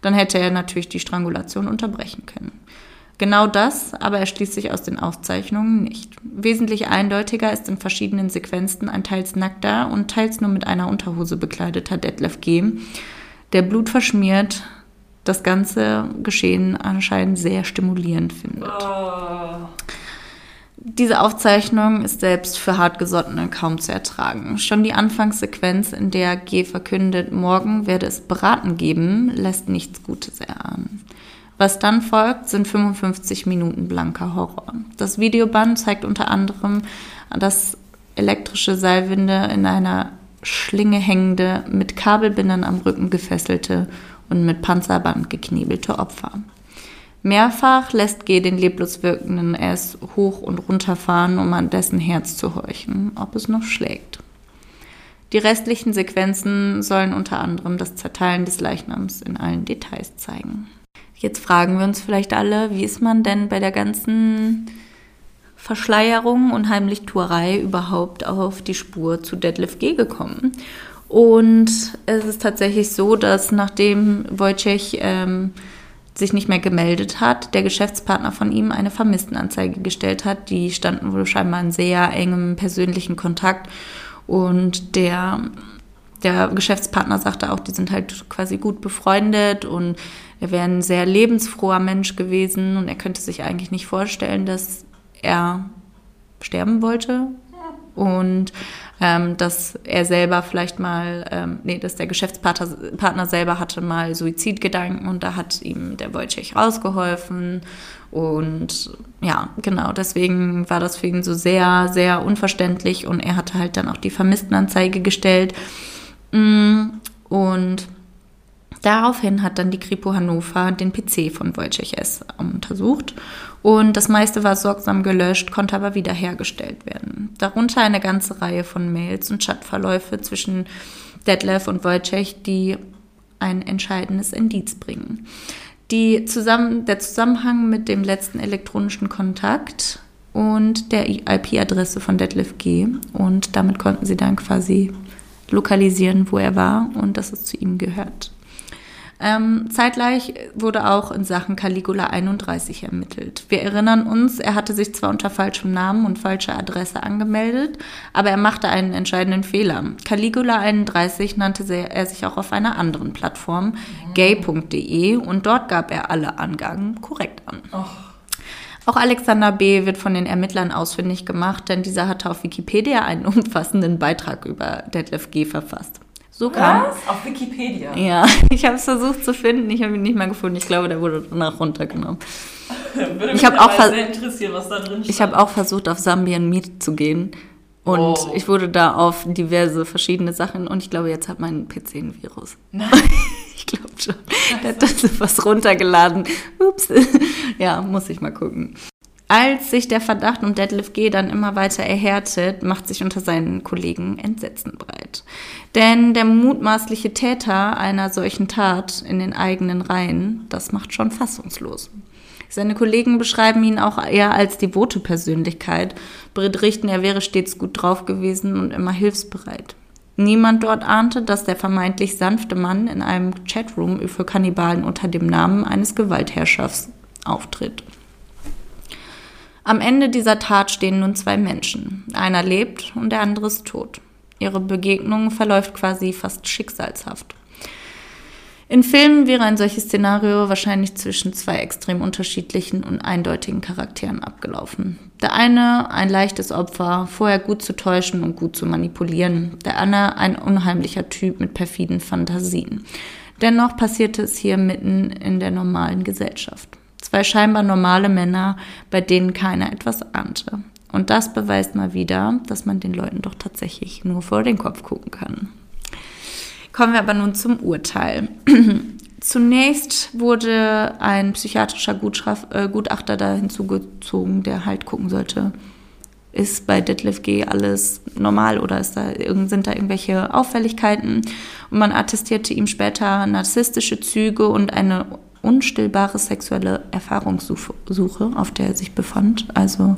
Dann hätte er natürlich die Strangulation unterbrechen können. Genau das aber erschließt sich aus den Aufzeichnungen nicht. Wesentlich eindeutiger ist in verschiedenen Sequenzen ein teils nackter und teils nur mit einer Unterhose bekleideter Detlef G., der Blut verschmiert das ganze Geschehen anscheinend sehr stimulierend findet. Oh. Diese Aufzeichnung ist selbst für Hartgesottene kaum zu ertragen. Schon die Anfangssequenz, in der G verkündet, morgen werde es beraten geben, lässt nichts Gutes erahnen. Was dann folgt, sind 55 Minuten blanker Horror. Das Videoband zeigt unter anderem, dass elektrische Seilwinde in einer Schlinge hängende, mit Kabelbindern am Rücken gefesselte und mit Panzerband geknebelte Opfer. Mehrfach lässt G den leblos wirkenden S hoch und runter fahren, um an dessen Herz zu horchen, ob es noch schlägt. Die restlichen Sequenzen sollen unter anderem das Zerteilen des Leichnams in allen Details zeigen. Jetzt fragen wir uns vielleicht alle, wie ist man denn bei der ganzen Verschleierung und Heimlichtuerei überhaupt auf die Spur zu Deadlift G gekommen? Und es ist tatsächlich so, dass nachdem Wojciech ähm, sich nicht mehr gemeldet hat, der Geschäftspartner von ihm eine Vermisstenanzeige gestellt hat. Die standen wohl scheinbar in sehr engem persönlichen Kontakt. Und der, der Geschäftspartner sagte auch, die sind halt quasi gut befreundet und er wäre ein sehr lebensfroher Mensch gewesen und er könnte sich eigentlich nicht vorstellen, dass er sterben wollte. Und ähm, dass er selber vielleicht mal, ähm, nee, dass der Geschäftspartner Partner selber hatte mal Suizidgedanken und da hat ihm der Wojciech rausgeholfen. Und ja, genau, deswegen war das für ihn so sehr, sehr unverständlich und er hatte halt dann auch die Vermisstenanzeige gestellt. Mm, und Daraufhin hat dann die Kripo Hannover den PC von Wojciech S. untersucht und das meiste war sorgsam gelöscht, konnte aber wiederhergestellt werden. Darunter eine ganze Reihe von Mails und Chatverläufe zwischen Detlef und Wojciech, die ein entscheidendes Indiz bringen. Die zusammen, der Zusammenhang mit dem letzten elektronischen Kontakt und der IP-Adresse von Detlef G. Und damit konnten sie dann quasi lokalisieren, wo er war und dass es zu ihm gehört. Ähm, zeitgleich wurde auch in Sachen Caligula 31 ermittelt. Wir erinnern uns, er hatte sich zwar unter falschem Namen und falscher Adresse angemeldet, aber er machte einen entscheidenden Fehler. Caligula 31 nannte er sich auch auf einer anderen Plattform, mhm. gay.de, und dort gab er alle Angaben korrekt an. Och. Auch Alexander B. wird von den Ermittlern ausfindig gemacht, denn dieser hatte auf Wikipedia einen umfassenden Beitrag über Detlef G. verfasst. So kam. Was? Auf Wikipedia? Ja, ich habe es versucht zu finden, ich habe ihn nicht mehr gefunden. Ich glaube, der wurde danach runtergenommen. Würde Ich mich hab auch sehr interessieren, was da drin steht. Ich habe auch versucht, auf Sambien Meet zu gehen. Und Oh. ich wurde da auf diverse verschiedene Sachen und ich glaube, jetzt hat mein PC ein Virus. Nein. Ich glaube schon. Der hat da so was runtergeladen. Ups. Ja, muss ich mal gucken. Als sich der Verdacht um Detlef G. dann immer weiter erhärtet, macht sich unter seinen Kollegen Entsetzen breit. Denn der mutmaßliche Täter einer solchen Tat in den eigenen Reihen, das macht schon fassungslos. Seine Kollegen beschreiben ihn auch eher als devote Persönlichkeit, berichten, er wäre stets gut drauf gewesen und immer hilfsbereit. Niemand dort ahnte, dass der vermeintlich sanfte Mann in einem Chatroom für Kannibalen unter dem Namen eines Gewaltherrschers auftritt. Am Ende dieser Tat stehen nun zwei Menschen. Einer lebt und der andere ist tot. Ihre Begegnung verläuft quasi fast schicksalshaft. In Filmen wäre ein solches Szenario wahrscheinlich zwischen zwei extrem unterschiedlichen und eindeutigen Charakteren abgelaufen. Der eine ein leichtes Opfer, vorher gut zu täuschen und gut zu manipulieren. Der andere ein unheimlicher Typ mit perfiden Fantasien. Dennoch passierte es hier mitten in der normalen Gesellschaft. Zwei scheinbar normale Männer, bei denen keiner etwas ahnte. Und das beweist mal wieder, dass man den Leuten doch tatsächlich nur vor den Kopf gucken kann. Kommen wir aber nun zum Urteil. Zunächst wurde ein psychiatrischer äh, Gutachter da hinzugezogen, der halt gucken sollte, ist bei Detlef G. alles normal oder da, sind da irgendwelche Auffälligkeiten? Und man attestierte ihm später narzisstische Züge und eine unstillbare sexuelle Erfahrungssuche, Suche, auf der er sich befand. Also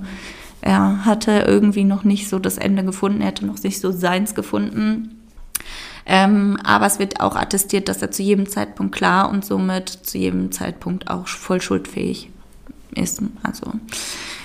er hatte irgendwie noch nicht so das Ende gefunden, er hatte noch nicht so seins gefunden. Ähm, aber es wird auch attestiert, dass er zu jedem Zeitpunkt klar und somit zu jedem Zeitpunkt auch voll schuldfähig ist. Also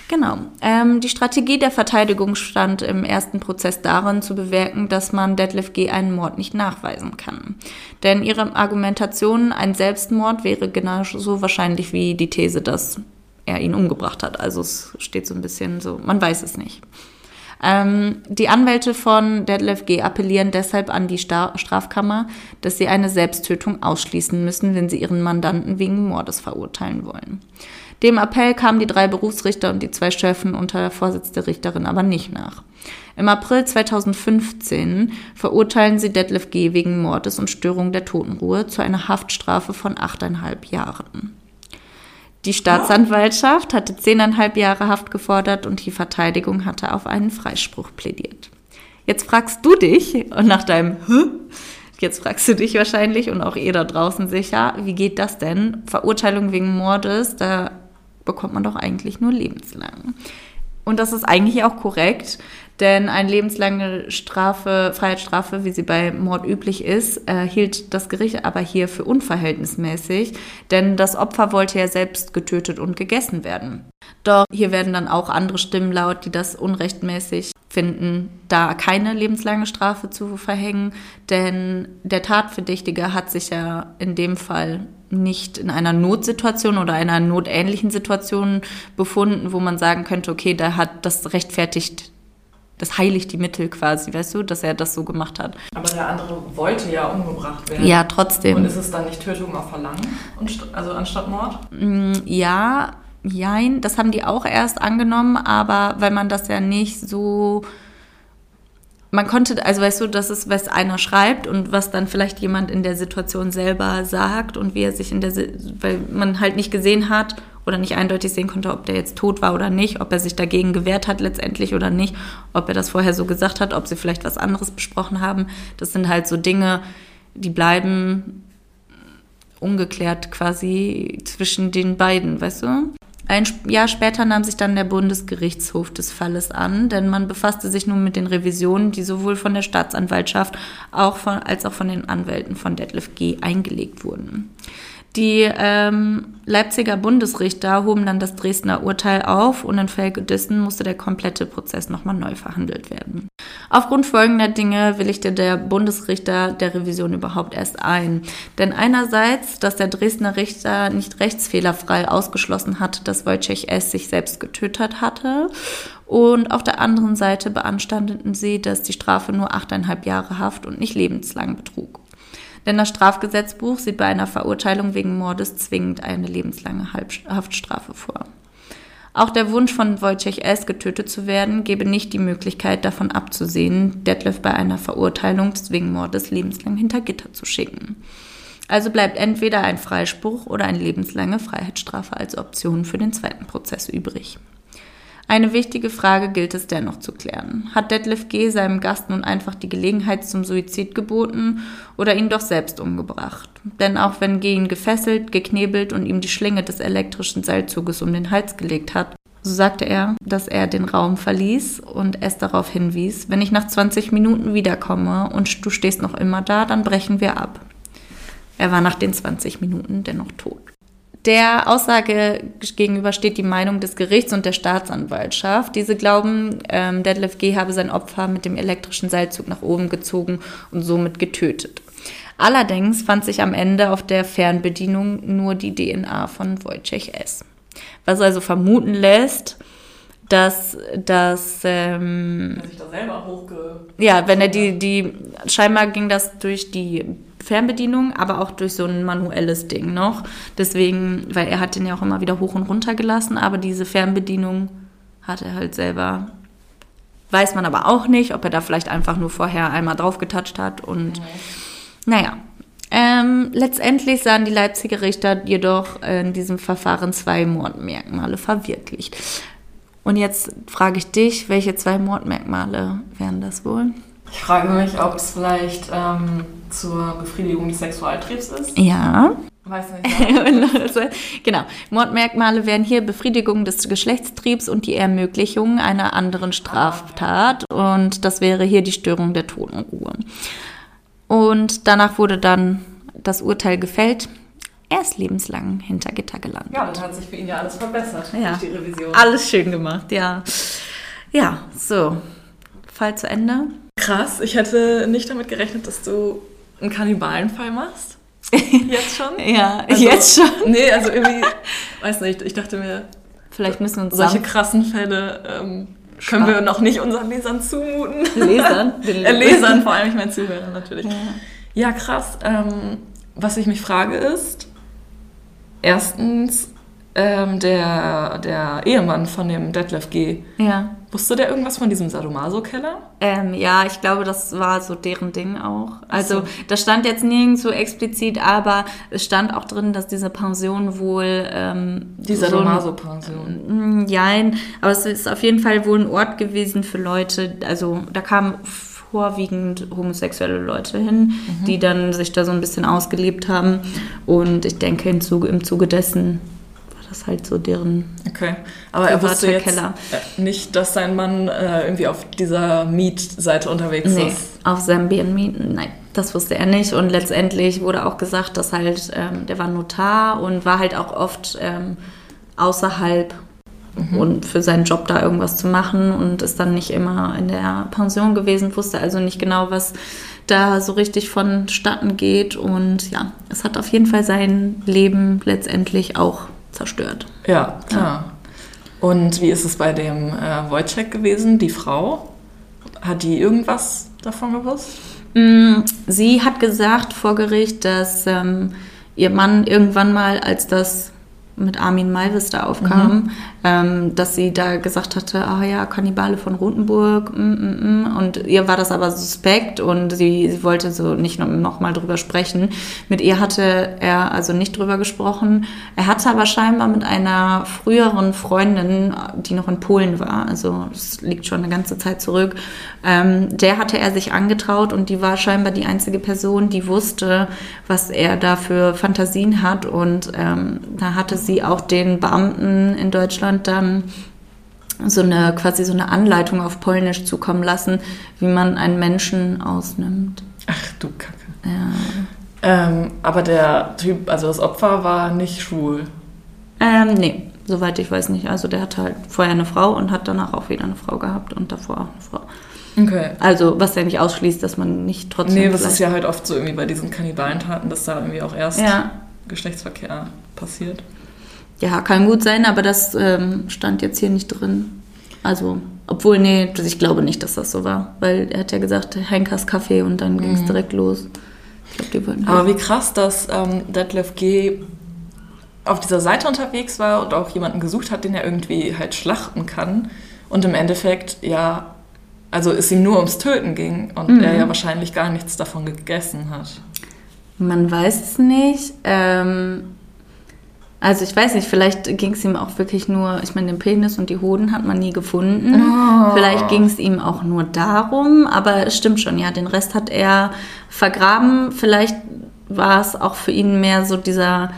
genau. Ähm, die Strategie der Verteidigung stand im ersten Prozess darin, zu bewirken, dass man Detlef G. einen Mord nicht nachweisen kann. Denn ihre Argumentation, ein Selbstmord wäre genauso wahrscheinlich wie die These, dass er ihn umgebracht hat. Also es steht so ein bisschen so, man weiß es nicht. Ähm, die Anwälte von Detlef G. appellieren deshalb an die Sta Strafkammer, dass sie eine Selbsttötung ausschließen müssen, wenn sie ihren Mandanten wegen Mordes verurteilen wollen. Dem Appell kamen die drei Berufsrichter und die zwei Schöffen unter der Vorsitz der Richterin aber nicht nach. Im April 2015 verurteilen sie Detlef G. wegen Mordes und Störung der Totenruhe zu einer Haftstrafe von achteinhalb Jahren. Die Staatsanwaltschaft hatte zehneinhalb Jahre Haft gefordert und die Verteidigung hatte auf einen Freispruch plädiert. Jetzt fragst du dich und nach deinem Hä? Jetzt fragst du dich wahrscheinlich und auch ihr da draußen sicher, wie geht das denn? Verurteilung wegen Mordes, da bekommt man doch eigentlich nur lebenslang. Und das ist eigentlich auch korrekt, denn eine lebenslange Strafe, Freiheitsstrafe, wie sie bei Mord üblich ist, äh, hielt das Gericht aber hier für unverhältnismäßig, denn das Opfer wollte ja selbst getötet und gegessen werden. Doch hier werden dann auch andere Stimmen laut, die das unrechtmäßig finden, da keine lebenslange Strafe zu verhängen, denn der Tatverdächtige hat sich ja in dem Fall nicht in einer Notsituation oder einer notähnlichen Situation befunden, wo man sagen könnte, okay, da hat das rechtfertigt, das heiligt die Mittel quasi, weißt du, dass er das so gemacht hat. Aber der andere wollte ja umgebracht werden. Ja, Und trotzdem. ist es dann nicht Tötung auf Verlangen, und also anstatt Mord? Ja, jein, das haben die auch erst angenommen, aber weil man das ja nicht so man konnte, also weißt du, das ist, was einer schreibt und was dann vielleicht jemand in der Situation selber sagt und wie er sich in der, weil man halt nicht gesehen hat oder nicht eindeutig sehen konnte, ob der jetzt tot war oder nicht, ob er sich dagegen gewehrt hat letztendlich oder nicht, ob er das vorher so gesagt hat, ob sie vielleicht was anderes besprochen haben. Das sind halt so Dinge, die bleiben ungeklärt quasi zwischen den beiden, weißt du? Ein Jahr später nahm sich dann der Bundesgerichtshof des Falles an, denn man befasste sich nun mit den Revisionen, die sowohl von der Staatsanwaltschaft auch von, als auch von den Anwälten von Detlef G. eingelegt wurden. Die ähm, Leipziger Bundesrichter hoben dann das Dresdner Urteil auf und in Fällen Dissen musste der komplette Prozess nochmal neu verhandelt werden. Aufgrund folgender Dinge willigte der Bundesrichter der Revision überhaupt erst ein. Denn einerseits, dass der Dresdner Richter nicht rechtsfehlerfrei ausgeschlossen hatte, dass Wojciech S. sich selbst getötet hatte und auf der anderen Seite beanstandeten sie, dass die Strafe nur achteinhalb Jahre Haft und nicht lebenslang betrug. Denn das Strafgesetzbuch sieht bei einer Verurteilung wegen Mordes zwingend eine lebenslange Haftstrafe vor. Auch der Wunsch von Wojciech S., getötet zu werden, gebe nicht die Möglichkeit, davon abzusehen, Detlef bei einer Verurteilung wegen Mordes lebenslang hinter Gitter zu schicken. Also bleibt entweder ein Freispruch oder eine lebenslange Freiheitsstrafe als Option für den zweiten Prozess übrig. Eine wichtige Frage gilt es dennoch zu klären. Hat Detlef G. seinem Gast nun einfach die Gelegenheit zum Suizid geboten oder ihn doch selbst umgebracht? Denn auch wenn G. ihn gefesselt, geknebelt und ihm die Schlinge des elektrischen Seilzuges um den Hals gelegt hat, so sagte er, dass er den Raum verließ und es darauf hinwies, wenn ich nach 20 Minuten wiederkomme und du stehst noch immer da, dann brechen wir ab. Er war nach den 20 Minuten dennoch tot. Der Aussage gegenüber steht die Meinung des Gerichts und der Staatsanwaltschaft. Diese glauben, ähm, Detlef G. habe sein Opfer mit dem elektrischen Seilzug nach oben gezogen und somit getötet. Allerdings fand sich am Ende auf der Fernbedienung nur die DNA von Wojciech S. Was also vermuten lässt, dass das ähm, sich da selber hochge ja, wenn er die die scheinbar ging das durch die Fernbedienung, aber auch durch so ein manuelles Ding noch. Deswegen, weil er hat den ja auch immer wieder hoch und runter gelassen, aber diese Fernbedienung hat er halt selber. Weiß man aber auch nicht, ob er da vielleicht einfach nur vorher einmal drauf getatscht hat und mhm. naja. Ähm, letztendlich sahen die Leipziger Richter jedoch in diesem Verfahren zwei Mordmerkmale verwirklicht. Und jetzt frage ich dich, welche zwei Mordmerkmale wären das wohl? Ich frage mich, ob es vielleicht ähm, zur Befriedigung des Sexualtriebs ist. Ja. Weiß nicht. genau. Mordmerkmale wären hier Befriedigung des Geschlechtstriebs und die Ermöglichung einer anderen Straftat. Und das wäre hier die Störung der Totenruhe. Und danach wurde dann das Urteil gefällt. Er ist lebenslang hinter Gitter gelandet. Ja, dann hat sich für ihn ja alles verbessert ja. durch die Revision. Alles schön gemacht, ja. Ja, so. Fall zu Ende. Krass, ich hätte nicht damit gerechnet, dass du einen Kannibalenfall machst. Jetzt schon? ja, also, jetzt schon. Nee, also irgendwie, weiß nicht, ich dachte mir, vielleicht müssen wir uns solche krassen Fälle ähm, können wir noch nicht unseren Lesern zumuten. Lesern? Den äh, Lesern, vor allem ich meine Zuhörer natürlich. Ja, ja krass. Ähm, was ich mich frage ist, erstens, ähm, der, der Ehemann von dem Detlef G. Ja. Wusste der irgendwas von diesem Sadomaso-Keller? Ähm, ja, ich glaube, das war so deren Ding auch. Also, so. das stand jetzt nirgends so explizit, aber es stand auch drin, dass diese Pension wohl. Ähm, Die Sadomaso-Pension. So ja, aber es ist auf jeden Fall wohl ein Ort gewesen für Leute. Also, da kamen vorwiegend homosexuelle Leute hin, mhm. die dann sich da so ein bisschen ausgelebt haben. Und ich denke, im Zuge, im Zuge dessen das ist halt so deren. Okay. Aber er wusste jetzt Keller. Äh, nicht, dass sein Mann äh, irgendwie auf dieser Mietseite unterwegs nee, ist. Auf seinem Mieten, nein, das wusste er nicht. Und letztendlich wurde auch gesagt, dass halt, ähm, der war Notar und war halt auch oft ähm, außerhalb mhm. und für seinen Job da irgendwas zu machen und ist dann nicht immer in der Pension gewesen, wusste also nicht genau, was da so richtig vonstatten geht. Und ja, es hat auf jeden Fall sein Leben letztendlich auch zerstört. Ja, klar. Ja. Und wie ist es bei dem äh, Wojciech gewesen, die Frau? Hat die irgendwas davon gewusst? Mm, sie hat gesagt vor Gericht, dass ähm, ihr Mann irgendwann mal, als das mit Armin Malvis da aufkam, mhm. Ähm, dass sie da gesagt hatte, ah ja, Kannibale von Rotenburg, mm, mm, mm. und ihr war das aber suspekt und sie, sie wollte so nicht noch, noch mal drüber sprechen. Mit ihr hatte er also nicht drüber gesprochen. Er hatte aber scheinbar mit einer früheren Freundin, die noch in Polen war, also das liegt schon eine ganze Zeit zurück, ähm, der hatte er sich angetraut und die war scheinbar die einzige Person, die wusste, was er da für Fantasien hat und ähm, da hatte sie auch den Beamten in Deutschland dann so eine quasi so eine Anleitung auf Polnisch zukommen lassen, wie man einen Menschen ausnimmt. Ach du Kacke. Ja. Ähm, aber der Typ, also das Opfer war nicht schwul. Ähm, nee, soweit ich weiß nicht. Also der hatte halt vorher eine Frau und hat danach auch wieder eine Frau gehabt und davor auch eine Frau. Okay. Also was ja nicht ausschließt, dass man nicht trotzdem. Nee, das ist ja halt oft so irgendwie bei diesen Kannibalentaten, dass da irgendwie auch erst Ja. Geschlechtsverkehr passiert. Ja, kann gut sein, aber das ähm, stand jetzt hier nicht drin. Also, obwohl, nee, ich glaube nicht, dass das so war. Weil er hat ja gesagt, Henkers Kaffee und dann ging es direkt los. Ich glaube, die wollten. Aber wie krass, dass ähm, Detlef G. auf dieser Seite unterwegs war und auch jemanden gesucht hat, den er irgendwie halt schlachten kann. Und im Endeffekt, ja, also es ihm nur ums Töten ging und Mhm. er ja wahrscheinlich gar nichts davon gegessen hat. Man weiß es nicht. Ähm, also ich weiß nicht, vielleicht ging es ihm auch wirklich nur, ich meine, den Penis und die Hoden hat man nie gefunden. Vielleicht ging es ihm auch nur darum, aber es stimmt schon, ja, den Rest hat er vergraben. Vielleicht war es auch für ihn mehr so dieser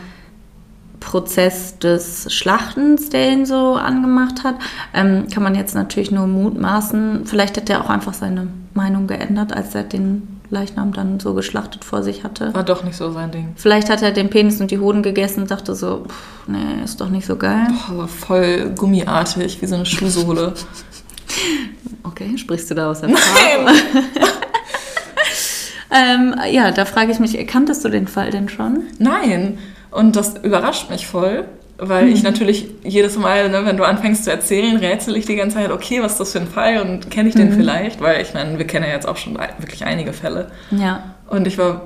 Prozess des Schlachtens, der ihn so angemacht hat. Ähm, kann man jetzt natürlich nur mutmaßen. Vielleicht hat er auch einfach seine Meinung geändert, als er den Leichnam dann so geschlachtet vor sich hatte. War doch nicht so sein Ding. Vielleicht hat er den Penis und die Hoden gegessen und dachte so, pff, nee, ist doch nicht so geil. Boah, voll gummiartig, wie so eine Schuhsohle. Okay, sprichst du da aus Erfahrung? ähm, ja, da frage ich mich, kanntest du den Fall denn schon? Nein. Und das überrascht mich voll, weil Mhm. ich natürlich jedes Mal, ne, wenn du anfängst zu erzählen, rätsel ich die ganze Zeit, okay, was ist das für ein Fall und kenne ich Mhm. den vielleicht? Weil ich meine, wir kennen ja jetzt auch schon wirklich einige Fälle. Ja. Und ich war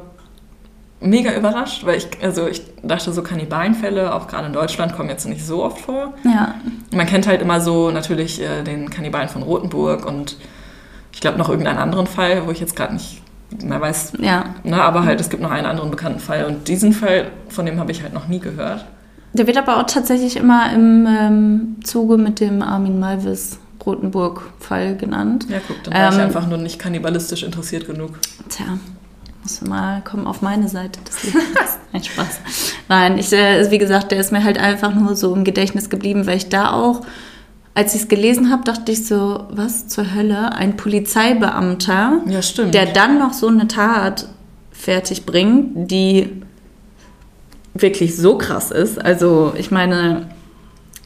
mega überrascht, weil ich, also ich dachte, so Kannibalenfälle, auch gerade in Deutschland, kommen jetzt nicht so oft vor. Ja. Man kennt halt immer so natürlich äh, den Kannibalen von Rothenburg und ich glaube noch irgendeinen anderen Fall, wo ich jetzt gerade nicht mehr weiß, Ja. Ne, aber halt, es gibt noch einen anderen bekannten Fall. Und diesen Fall, von dem habe ich halt noch nie gehört. Der wird aber auch tatsächlich immer im ähm, Zuge mit dem Armin Malvis Rotenburg-Fall genannt. Ja, guck, dann war ich Ähm, einfach nur nicht kannibalistisch interessiert genug. Tja, musst du mal kommen auf meine Seite des Lebens. Nein, Spaß. Nein, ich, äh, wie gesagt, der ist mir halt einfach nur so im Gedächtnis geblieben, weil ich da auch, als ich es gelesen habe, dachte ich so, was zur Hölle? Ein Polizeibeamter, Ja, der dann noch so eine Tat fertig bringt, die wirklich so krass ist. Also, ich meine,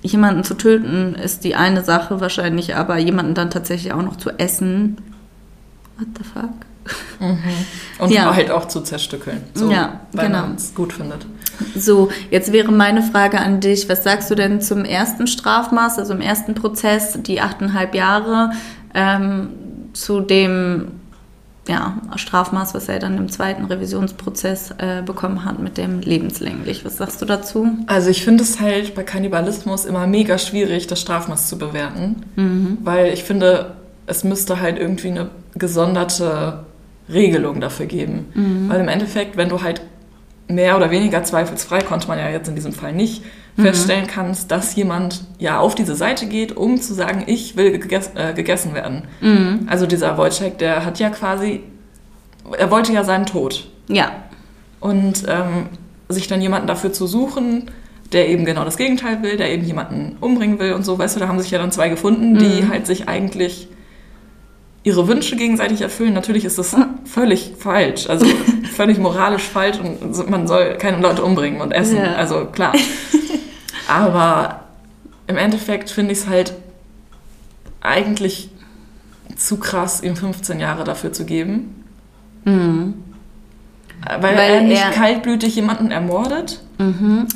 jemanden zu töten ist die eine Sache wahrscheinlich, aber jemanden dann tatsächlich auch noch zu essen. What the fuck? Und Ja. halt auch zu zerstückeln. So, Ja, weil genau. man es gut findet. So, jetzt wäre meine Frage an dich. Was sagst du denn zum ersten Strafmaß, also im ersten Prozess, die achteinhalb Jahre, ähm, zu dem ja, Strafmaß, was er dann im zweiten Revisionsprozess äh, bekommen hat mit dem lebenslänglich? Was sagst du dazu? Also ich finde es halt bei Kannibalismus immer mega schwierig, das Strafmaß zu bewerten. Mhm. Weil ich finde, es müsste halt irgendwie eine gesonderte Regelung dafür geben. Mhm. Weil im Endeffekt, wenn du halt mehr oder weniger zweifelsfrei, konnte man ja jetzt in diesem Fall nicht, Mhm. feststellen kannst, dass jemand ja auf diese Seite geht, um zu sagen, ich will geges äh, gegessen werden. Mhm. Also dieser Wojciech, der hat ja quasi, er wollte ja seinen Tod. Ja, Und ähm, sich dann jemanden dafür zu suchen, der eben genau das Gegenteil will, der eben jemanden umbringen will und so, weißt du, da haben sich ja dann zwei gefunden, die Mhm. halt sich eigentlich ihre Wünsche gegenseitig erfüllen. Natürlich ist das völlig falsch, also völlig moralisch falsch und man soll keine Leute umbringen und essen, Ja. also klar. Aber im Endeffekt finde ich es halt eigentlich zu krass, ihm 15 Jahre dafür zu geben. Weil, Weil er nicht er- kaltblütig jemanden ermordet.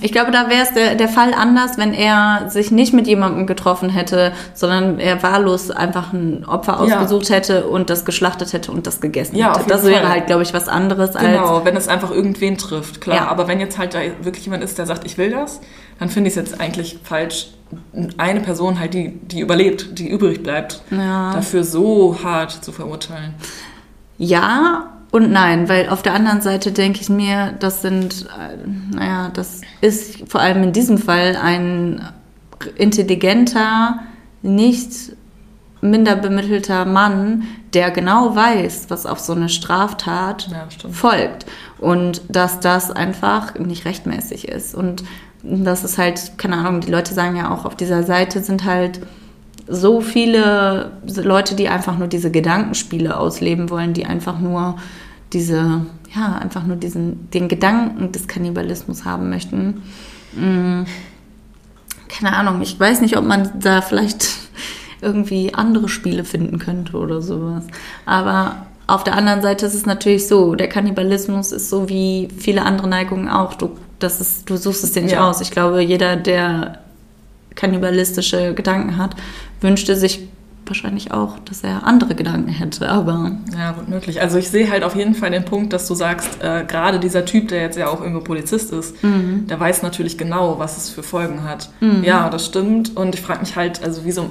Ich glaube, da wäre es der, der Fall anders, wenn er sich nicht mit jemandem getroffen hätte, sondern er wahllos einfach ein Opfer Ja. ausgesucht hätte und das geschlachtet hätte und das gegessen Ja, hätte. Das wäre Fall. halt, glaube ich, was anderes als. Genau, wenn es einfach irgendwen trifft, klar. Ja. Aber wenn jetzt halt da wirklich jemand ist, der sagt, ich will das, dann finde ich es jetzt eigentlich falsch, eine Person halt, die, die überlebt, die übrig bleibt, Ja. dafür so hart zu verurteilen. Ja und nein, weil auf der anderen Seite denke ich mir, das sind, äh, naja, das ist vor allem in diesem Fall ein intelligenter, nicht minder bemittelter Mann, der genau weiß, was auf so eine Straftat Ja, folgt. Und dass das einfach nicht rechtmäßig ist. Und das ist halt, keine Ahnung, die Leute sagen ja auch, auf dieser Seite sind halt so viele Leute, die einfach nur diese Gedankenspiele ausleben wollen, die einfach nur diese, ja, einfach nur diesen, den Gedanken des Kannibalismus haben möchten. Mm, keine Ahnung, ich weiß nicht, ob man da vielleicht irgendwie andere Spiele finden könnte oder sowas. Aber auf der anderen Seite ist es natürlich so, der Kannibalismus ist so wie viele andere Neigungen auch. Du, das ist, du suchst es dir nicht Ja. aus. Ich glaube, jeder, der kannibalistische Gedanken hat, wünschte sich wahrscheinlich auch, dass er andere Gedanken hätte. Aber Ja, gut möglich. Also ich sehe halt auf jeden Fall den Punkt, dass du sagst, äh, gerade dieser Typ, der jetzt ja auch irgendwo Polizist ist, der weiß natürlich genau, was es für Folgen hat. Ja, das stimmt. Und ich frage mich halt, also wieso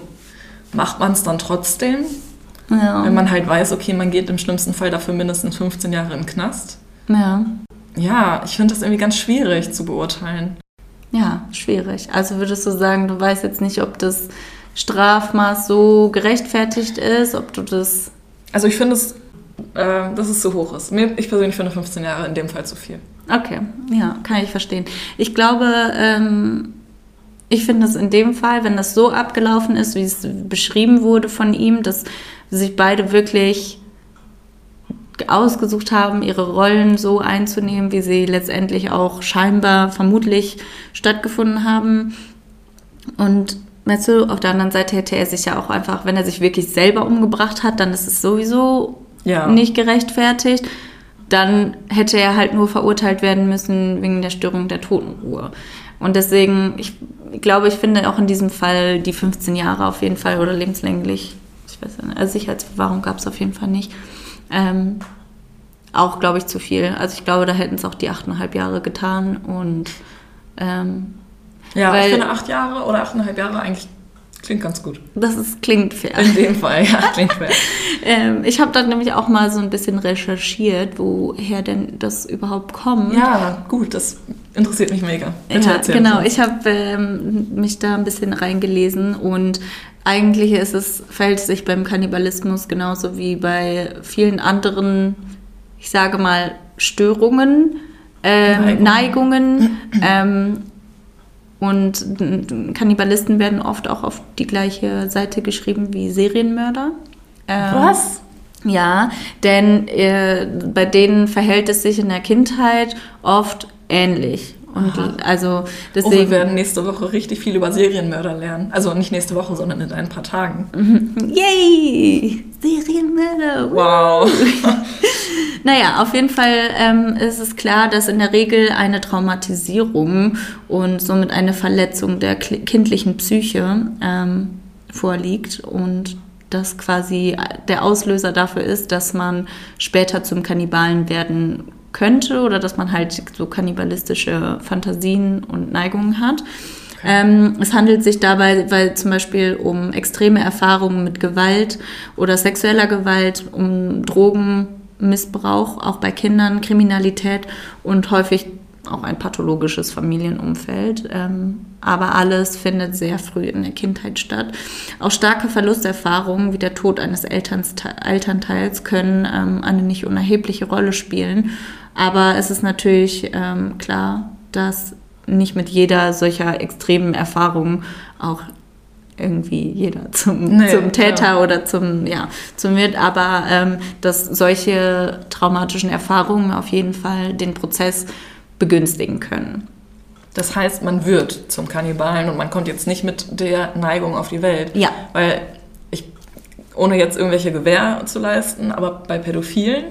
macht man es dann trotzdem, ja, wenn man halt weiß, okay, man geht im schlimmsten Fall dafür mindestens 15 Jahre in den Knast? ja, Ja, ich finde das irgendwie ganz schwierig zu beurteilen. ja, schwierig. Also würdest du sagen, du weißt jetzt nicht, ob das Strafmaß so gerechtfertigt ist, ob du das Also ich finde es, äh, dass es zu hoch ist. Ich persönlich finde 15 Jahre in dem Fall zu viel. Okay, ja, kann ich verstehen. Ich glaube, ähm, ich finde es in dem Fall, wenn das so abgelaufen ist, wie es beschrieben wurde von ihm, dass sich beide wirklich ausgesucht haben, ihre Rollen so einzunehmen, wie sie letztendlich auch scheinbar vermutlich stattgefunden haben. Und weißt du, auf der anderen Seite hätte er sich ja auch einfach, wenn er sich wirklich selber umgebracht hat, dann ist es sowieso Ja. nicht gerechtfertigt. Dann hätte er halt nur verurteilt werden müssen wegen der Störung der Totenruhe. Und deswegen, ich glaube, ich finde auch in diesem Fall die 15 Jahre auf jeden Fall oder lebenslänglich, ich weiß nicht, also Sicherheitsverwahrung gab es auf jeden Fall nicht. Ähm, auch, glaube ich, zu viel. Also ich glaube, da hätten es auch die 8,5 Jahre getan und ähm, Ja, Weil- ich finde acht Jahre oder achteinhalb Jahre eigentlich klingt ganz gut. das ist, klingt fair. In dem Fall, ja, klingt fair. Ähm, ich habe dann nämlich auch mal so ein bisschen recherchiert, woher denn das überhaupt kommt. Ja, gut, das interessiert mich mega. Bitte Ja, genau. uns. Ich habe ähm, mich da ein bisschen reingelesen und eigentlich ist es, verhält es sich beim Kannibalismus genauso wie bei vielen anderen, ich sage mal, Störungen, ähm, Neigungen. Neigungen. ähm, und Kannibalisten werden oft auch auf die gleiche Seite geschrieben wie Serienmörder. Ähm, Was? ja, denn äh, bei denen verhält es sich in der Kindheit oft ähnlich. Und Aha. also Oh, wir deswegen. werden nächste Woche richtig viel über Serienmörder lernen. Also nicht nächste Woche, sondern in ein paar Tagen. Yay! Serienmörder! Wow. Naja, auf jeden Fall ähm, ist es klar, dass in der Regel eine Traumatisierung und somit eine Verletzung der kindlichen Psyche ähm, vorliegt und das quasi der Auslöser dafür ist, dass man später zum Kannibalen werden könnte oder dass man halt so kannibalistische Fantasien und Neigungen hat. Ähm, es handelt sich dabei weil zum Beispiel um extreme Erfahrungen mit Gewalt oder sexueller Gewalt, um Drogenmissbrauch, auch bei Kindern, Kriminalität und häufig auch ein pathologisches Familienumfeld. Ähm, aber alles findet sehr früh in der Kindheit statt. Auch starke Verlusterfahrungen wie der Tod eines Elternteils können ähm, eine nicht unerhebliche Rolle spielen. Aber es ist natürlich ähm, klar, dass nicht mit jeder solcher extremen Erfahrung auch irgendwie jeder zum, Nee, zum Täter klar. oder zum, ja, zum wird, aber ähm, dass solche traumatischen Erfahrungen auf jeden Fall den Prozess begünstigen können. Das heißt, man wird zum Kannibalen und man kommt jetzt nicht mit der Neigung auf die Welt. Ja. Weil ich, ohne jetzt irgendwelche Gewähr zu leisten, aber bei Pädophilen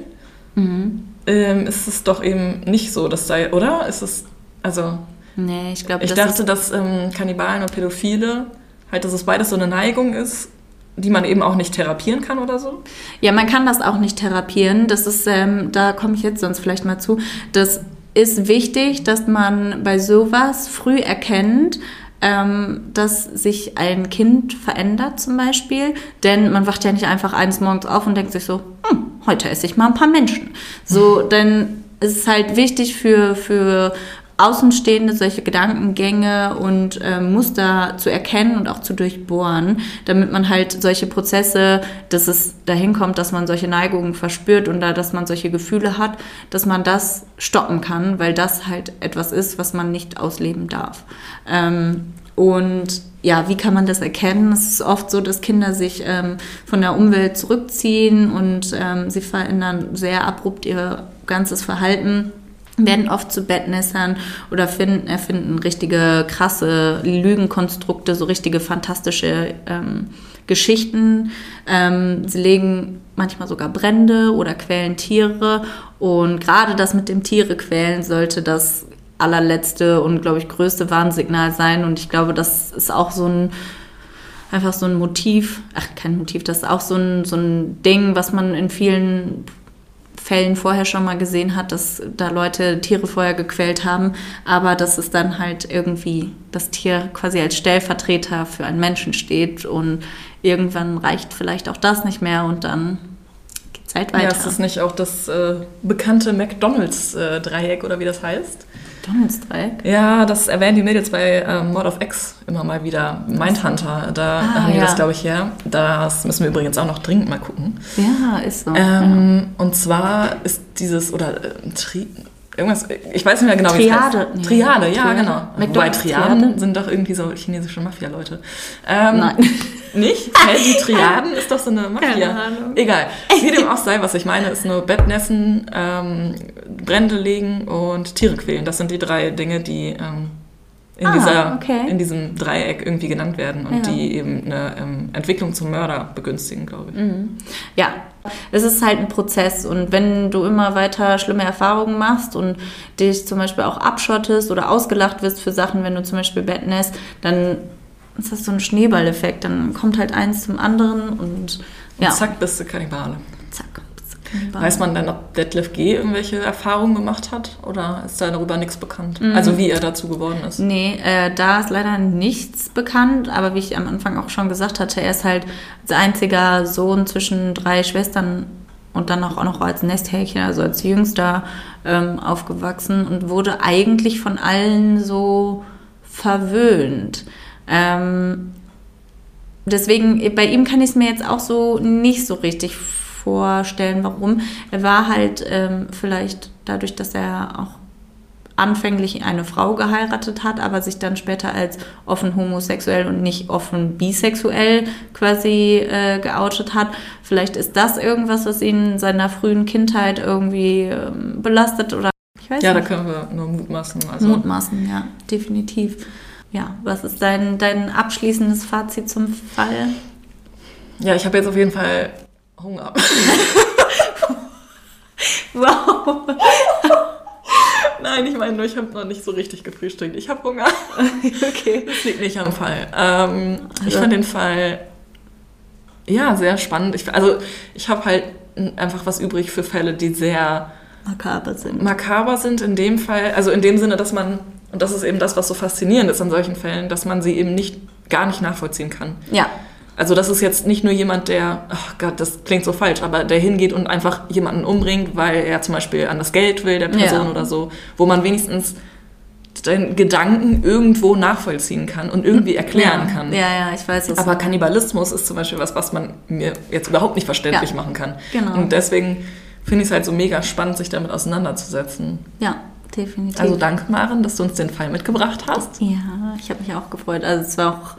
Mhm. Ähm, ist es doch eben nicht so, dass sei, oder? Ist es, also Nee, ich glaube, ich dachte, dass ähm, Kannibalen und Pädophile halt, dass es beides so eine Neigung ist, die man eben auch nicht therapieren kann oder so. ja, man kann das auch nicht therapieren. Das ist, ähm, da komme ich jetzt sonst vielleicht mal zu. Das ist wichtig, dass man bei sowas früh erkennt, ähm, dass sich ein Kind verändert zum Beispiel. Denn man wacht ja nicht einfach eines Morgens auf und denkt sich so, hm, heute esse ich mal ein paar Menschen. So, denn es ist halt wichtig für, für Außenstehende solche Gedankengänge und ähm, Muster zu erkennen und auch zu durchbohren, damit man halt solche Prozesse, dass es dahin kommt, dass man solche Neigungen verspürt und da, dass man solche Gefühle hat, dass man das stoppen kann, weil das halt etwas ist, was man nicht ausleben darf. Ähm, und ja, wie kann man das erkennen? Es ist oft so, dass Kinder sich ähm, von der Umwelt zurückziehen und ähm, sie verändern sehr abrupt ihr ganzes Verhalten werden oft zu Bettnässern oder finden, erfinden richtige krasse Lügenkonstrukte, so richtige fantastische ähm, Geschichten. Ähm, sie legen manchmal sogar Brände oder quälen Tiere. Und gerade das mit dem Tiere quälen sollte das allerletzte und, glaube ich, größte Warnsignal sein. Und ich glaube, das ist auch so ein einfach so ein Motiv, ach kein Motiv, das ist auch so ein, so ein Ding, was man in vielen Fällen vorher schon mal gesehen hat, dass da Leute Tiere vorher gequält haben, aber dass es dann halt irgendwie das Tier quasi als Stellvertreter für einen Menschen steht und irgendwann reicht vielleicht auch das nicht mehr und dann halt weiter. Ja, ist das nicht auch das äh, bekannte McDonalds-Dreieck äh, oder wie das heißt? McDonalds-Dreieck? Ja, das erwähnen die Mädels bei ähm, Mod of X immer mal wieder. Mindhunter, da ah, haben die ja. das, glaube ich, her. Das müssen wir übrigens auch noch dringend mal gucken. Ja, ist so. Ähm, ja. Und zwar ist dieses, oder äh, irgendwas, ich weiß nicht mehr genau, wie es heißt. Nee. Triade, ja, Triade. genau. McDonald's Wobei Triaden Triade? sind doch irgendwie so chinesische Mafia-Leute. Ähm, Nein. Nicht? Hä, die Triaden ist doch so eine Mafia. Keine Ahnung. Egal. Wie dem auch sei, was ich meine, ist nur Bettnässen, ähm, Brände legen und Tiere quälen. Das sind die drei Dinge, die ähm, in, ah, dieser, okay. in diesem Dreieck irgendwie genannt werden und ja. die eben eine ähm, Entwicklung zum Mörder begünstigen, glaube ich. Mhm. Ja, es ist halt ein Prozess und wenn du immer weiter schlimme Erfahrungen machst und dich zum Beispiel auch abschottest oder ausgelacht wirst für Sachen, wenn du zum Beispiel bettnässt, dann ist das so ein Schneeballeffekt. Dann kommt halt eins zum anderen und ja. Und zack, bist du Kannibale. Zack. Weiß man denn, ob Detlef G. irgendwelche Erfahrungen gemacht hat oder ist da darüber nichts bekannt? Mhm. Also wie er dazu geworden ist? Nee, äh, da ist leider nichts bekannt, aber wie ich am Anfang auch schon gesagt hatte, er ist halt als einziger Sohn zwischen drei Schwestern und dann auch noch als Nesthäkchen, also als Jüngster ähm, aufgewachsen und wurde eigentlich von allen so verwöhnt. Ähm, deswegen, bei ihm kann ich es mir jetzt auch so nicht so richtig vorstellen, warum. Er war halt ähm, vielleicht dadurch, dass er auch anfänglich eine Frau geheiratet hat, aber sich dann später als offen homosexuell und nicht offen bisexuell quasi äh, geoutet hat. Vielleicht ist das irgendwas, was ihn in seiner frühen Kindheit irgendwie ähm, belastet oder ich weiß ja, nicht. da können wir nur mutmaßen. Also. Mutmaßen, ja, definitiv. Ja, was ist dein, dein abschließendes Fazit zum Fall? Ja, ich habe jetzt auf jeden Fall Hunger. wow. Nein, ich meine nur, ich habe noch nicht so richtig gefrühstückt. Ich habe Hunger. okay. Das liegt nicht am Fall. Ähm. Ich fand den Fall ja sehr spannend. Ich, also ich habe halt einfach was übrig für Fälle, die sehr makaber sind. Makaber sind in dem Fall, also in dem Sinne, dass man und das ist eben das, was so faszinierend ist an solchen Fällen, dass man sie eben nicht gar nicht nachvollziehen kann. Ja. Also das ist jetzt nicht nur jemand, der, ach Gott, das klingt so falsch, aber der hingeht und einfach jemanden umbringt, weil er zum Beispiel an das Geld will der Person ja. oder so, wo man wenigstens den Gedanken irgendwo nachvollziehen kann und irgendwie erklären ja. kann. Ja, ja, ich weiß es. Aber Kannibalismus ist zum Beispiel was, was man mir jetzt überhaupt nicht verständlich ja. machen kann. Genau. Und deswegen finde ich es halt so mega spannend, sich damit auseinanderzusetzen. Ja, definitiv. Also danke, Maren, dass du uns den Fall mitgebracht hast. Ja, ich habe mich auch gefreut. Also es war auch,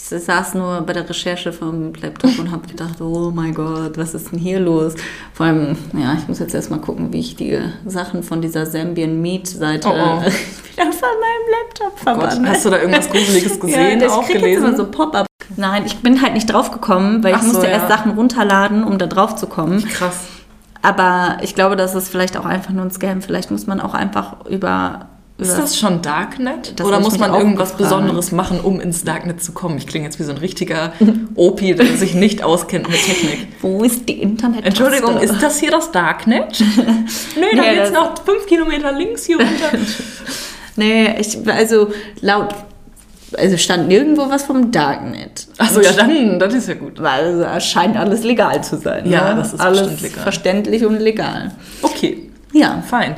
ich saß nur bei der Recherche vom Laptop und habe gedacht, oh mein Gott, was ist denn hier los? Vor allem, ja, ich muss jetzt erstmal gucken, wie ich die Sachen von dieser Zambian Meat-Seite oh, oh. wieder von meinem Laptop verbanne. Oh Hast du da irgendwas Gruseliges gesehen, ja, auch gelesen? Immer so Pop-up. Nein, ich bin halt nicht drauf gekommen, weil Ach ich musste ja. erst Sachen runterladen, um da drauf zu kommen. Krass. Aber ich glaube, das ist vielleicht auch einfach nur ein Scam. Vielleicht muss man auch einfach über. Ist das schon Darknet? Oder muss man irgendwas gefragt. Besonderes machen, um ins Darknet zu kommen? Ich klinge jetzt wie so ein richtiger Opi, der sich nicht auskennt mit Technik. Wo ist die Internet? Entschuldigung, ist das hier das Darknet? nee, da nee, geht's noch fünf Kilometer links hier runter. nee, ich, also laut also stand nirgendwo was vom Darknet. Achso, ja, dann, das ist ja gut. Weil es scheint alles legal zu sein. Ja, ne? das ist alles verständlich und legal. Okay. Ja. Fein.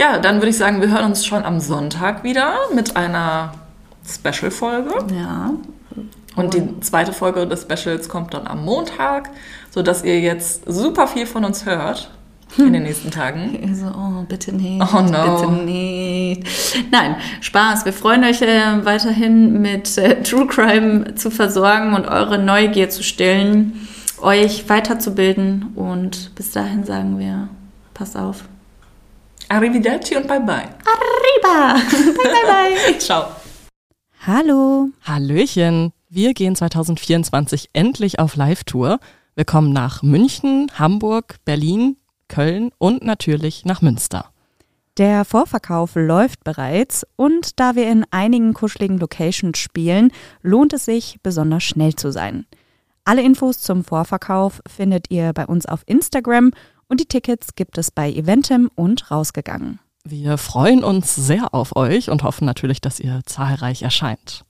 Ja, dann würde ich sagen, wir hören uns schon am Sonntag wieder mit einer Special-Folge. Ja. Und die zweite Folge des Specials kommt dann am Montag, sodass ihr jetzt super viel von uns hört. in den nächsten Tagen. So, oh, bitte nicht. Oh no. Bitte nicht. Nein, Spaß. Wir freuen euch äh, weiterhin mit äh, True Crime zu versorgen und eure Neugier zu stillen, euch weiterzubilden. Und bis dahin sagen wir, passt auf. Arrivederci und bye bye. Arriba! bye, bye, bye. Ciao. Hallo. Hallöchen. Wir gehen 2024 endlich auf Live-Tour. Wir kommen nach München, Hamburg, Berlin, Köln und natürlich nach Münster. Der Vorverkauf läuft bereits und da wir in einigen kuscheligen Locations spielen, lohnt es sich, besonders schnell zu sein. Alle Infos zum Vorverkauf findet ihr bei uns auf Instagram und die Tickets gibt es bei Eventim und rausgegangen. Wir freuen uns sehr auf euch und hoffen natürlich, dass ihr zahlreich erscheint.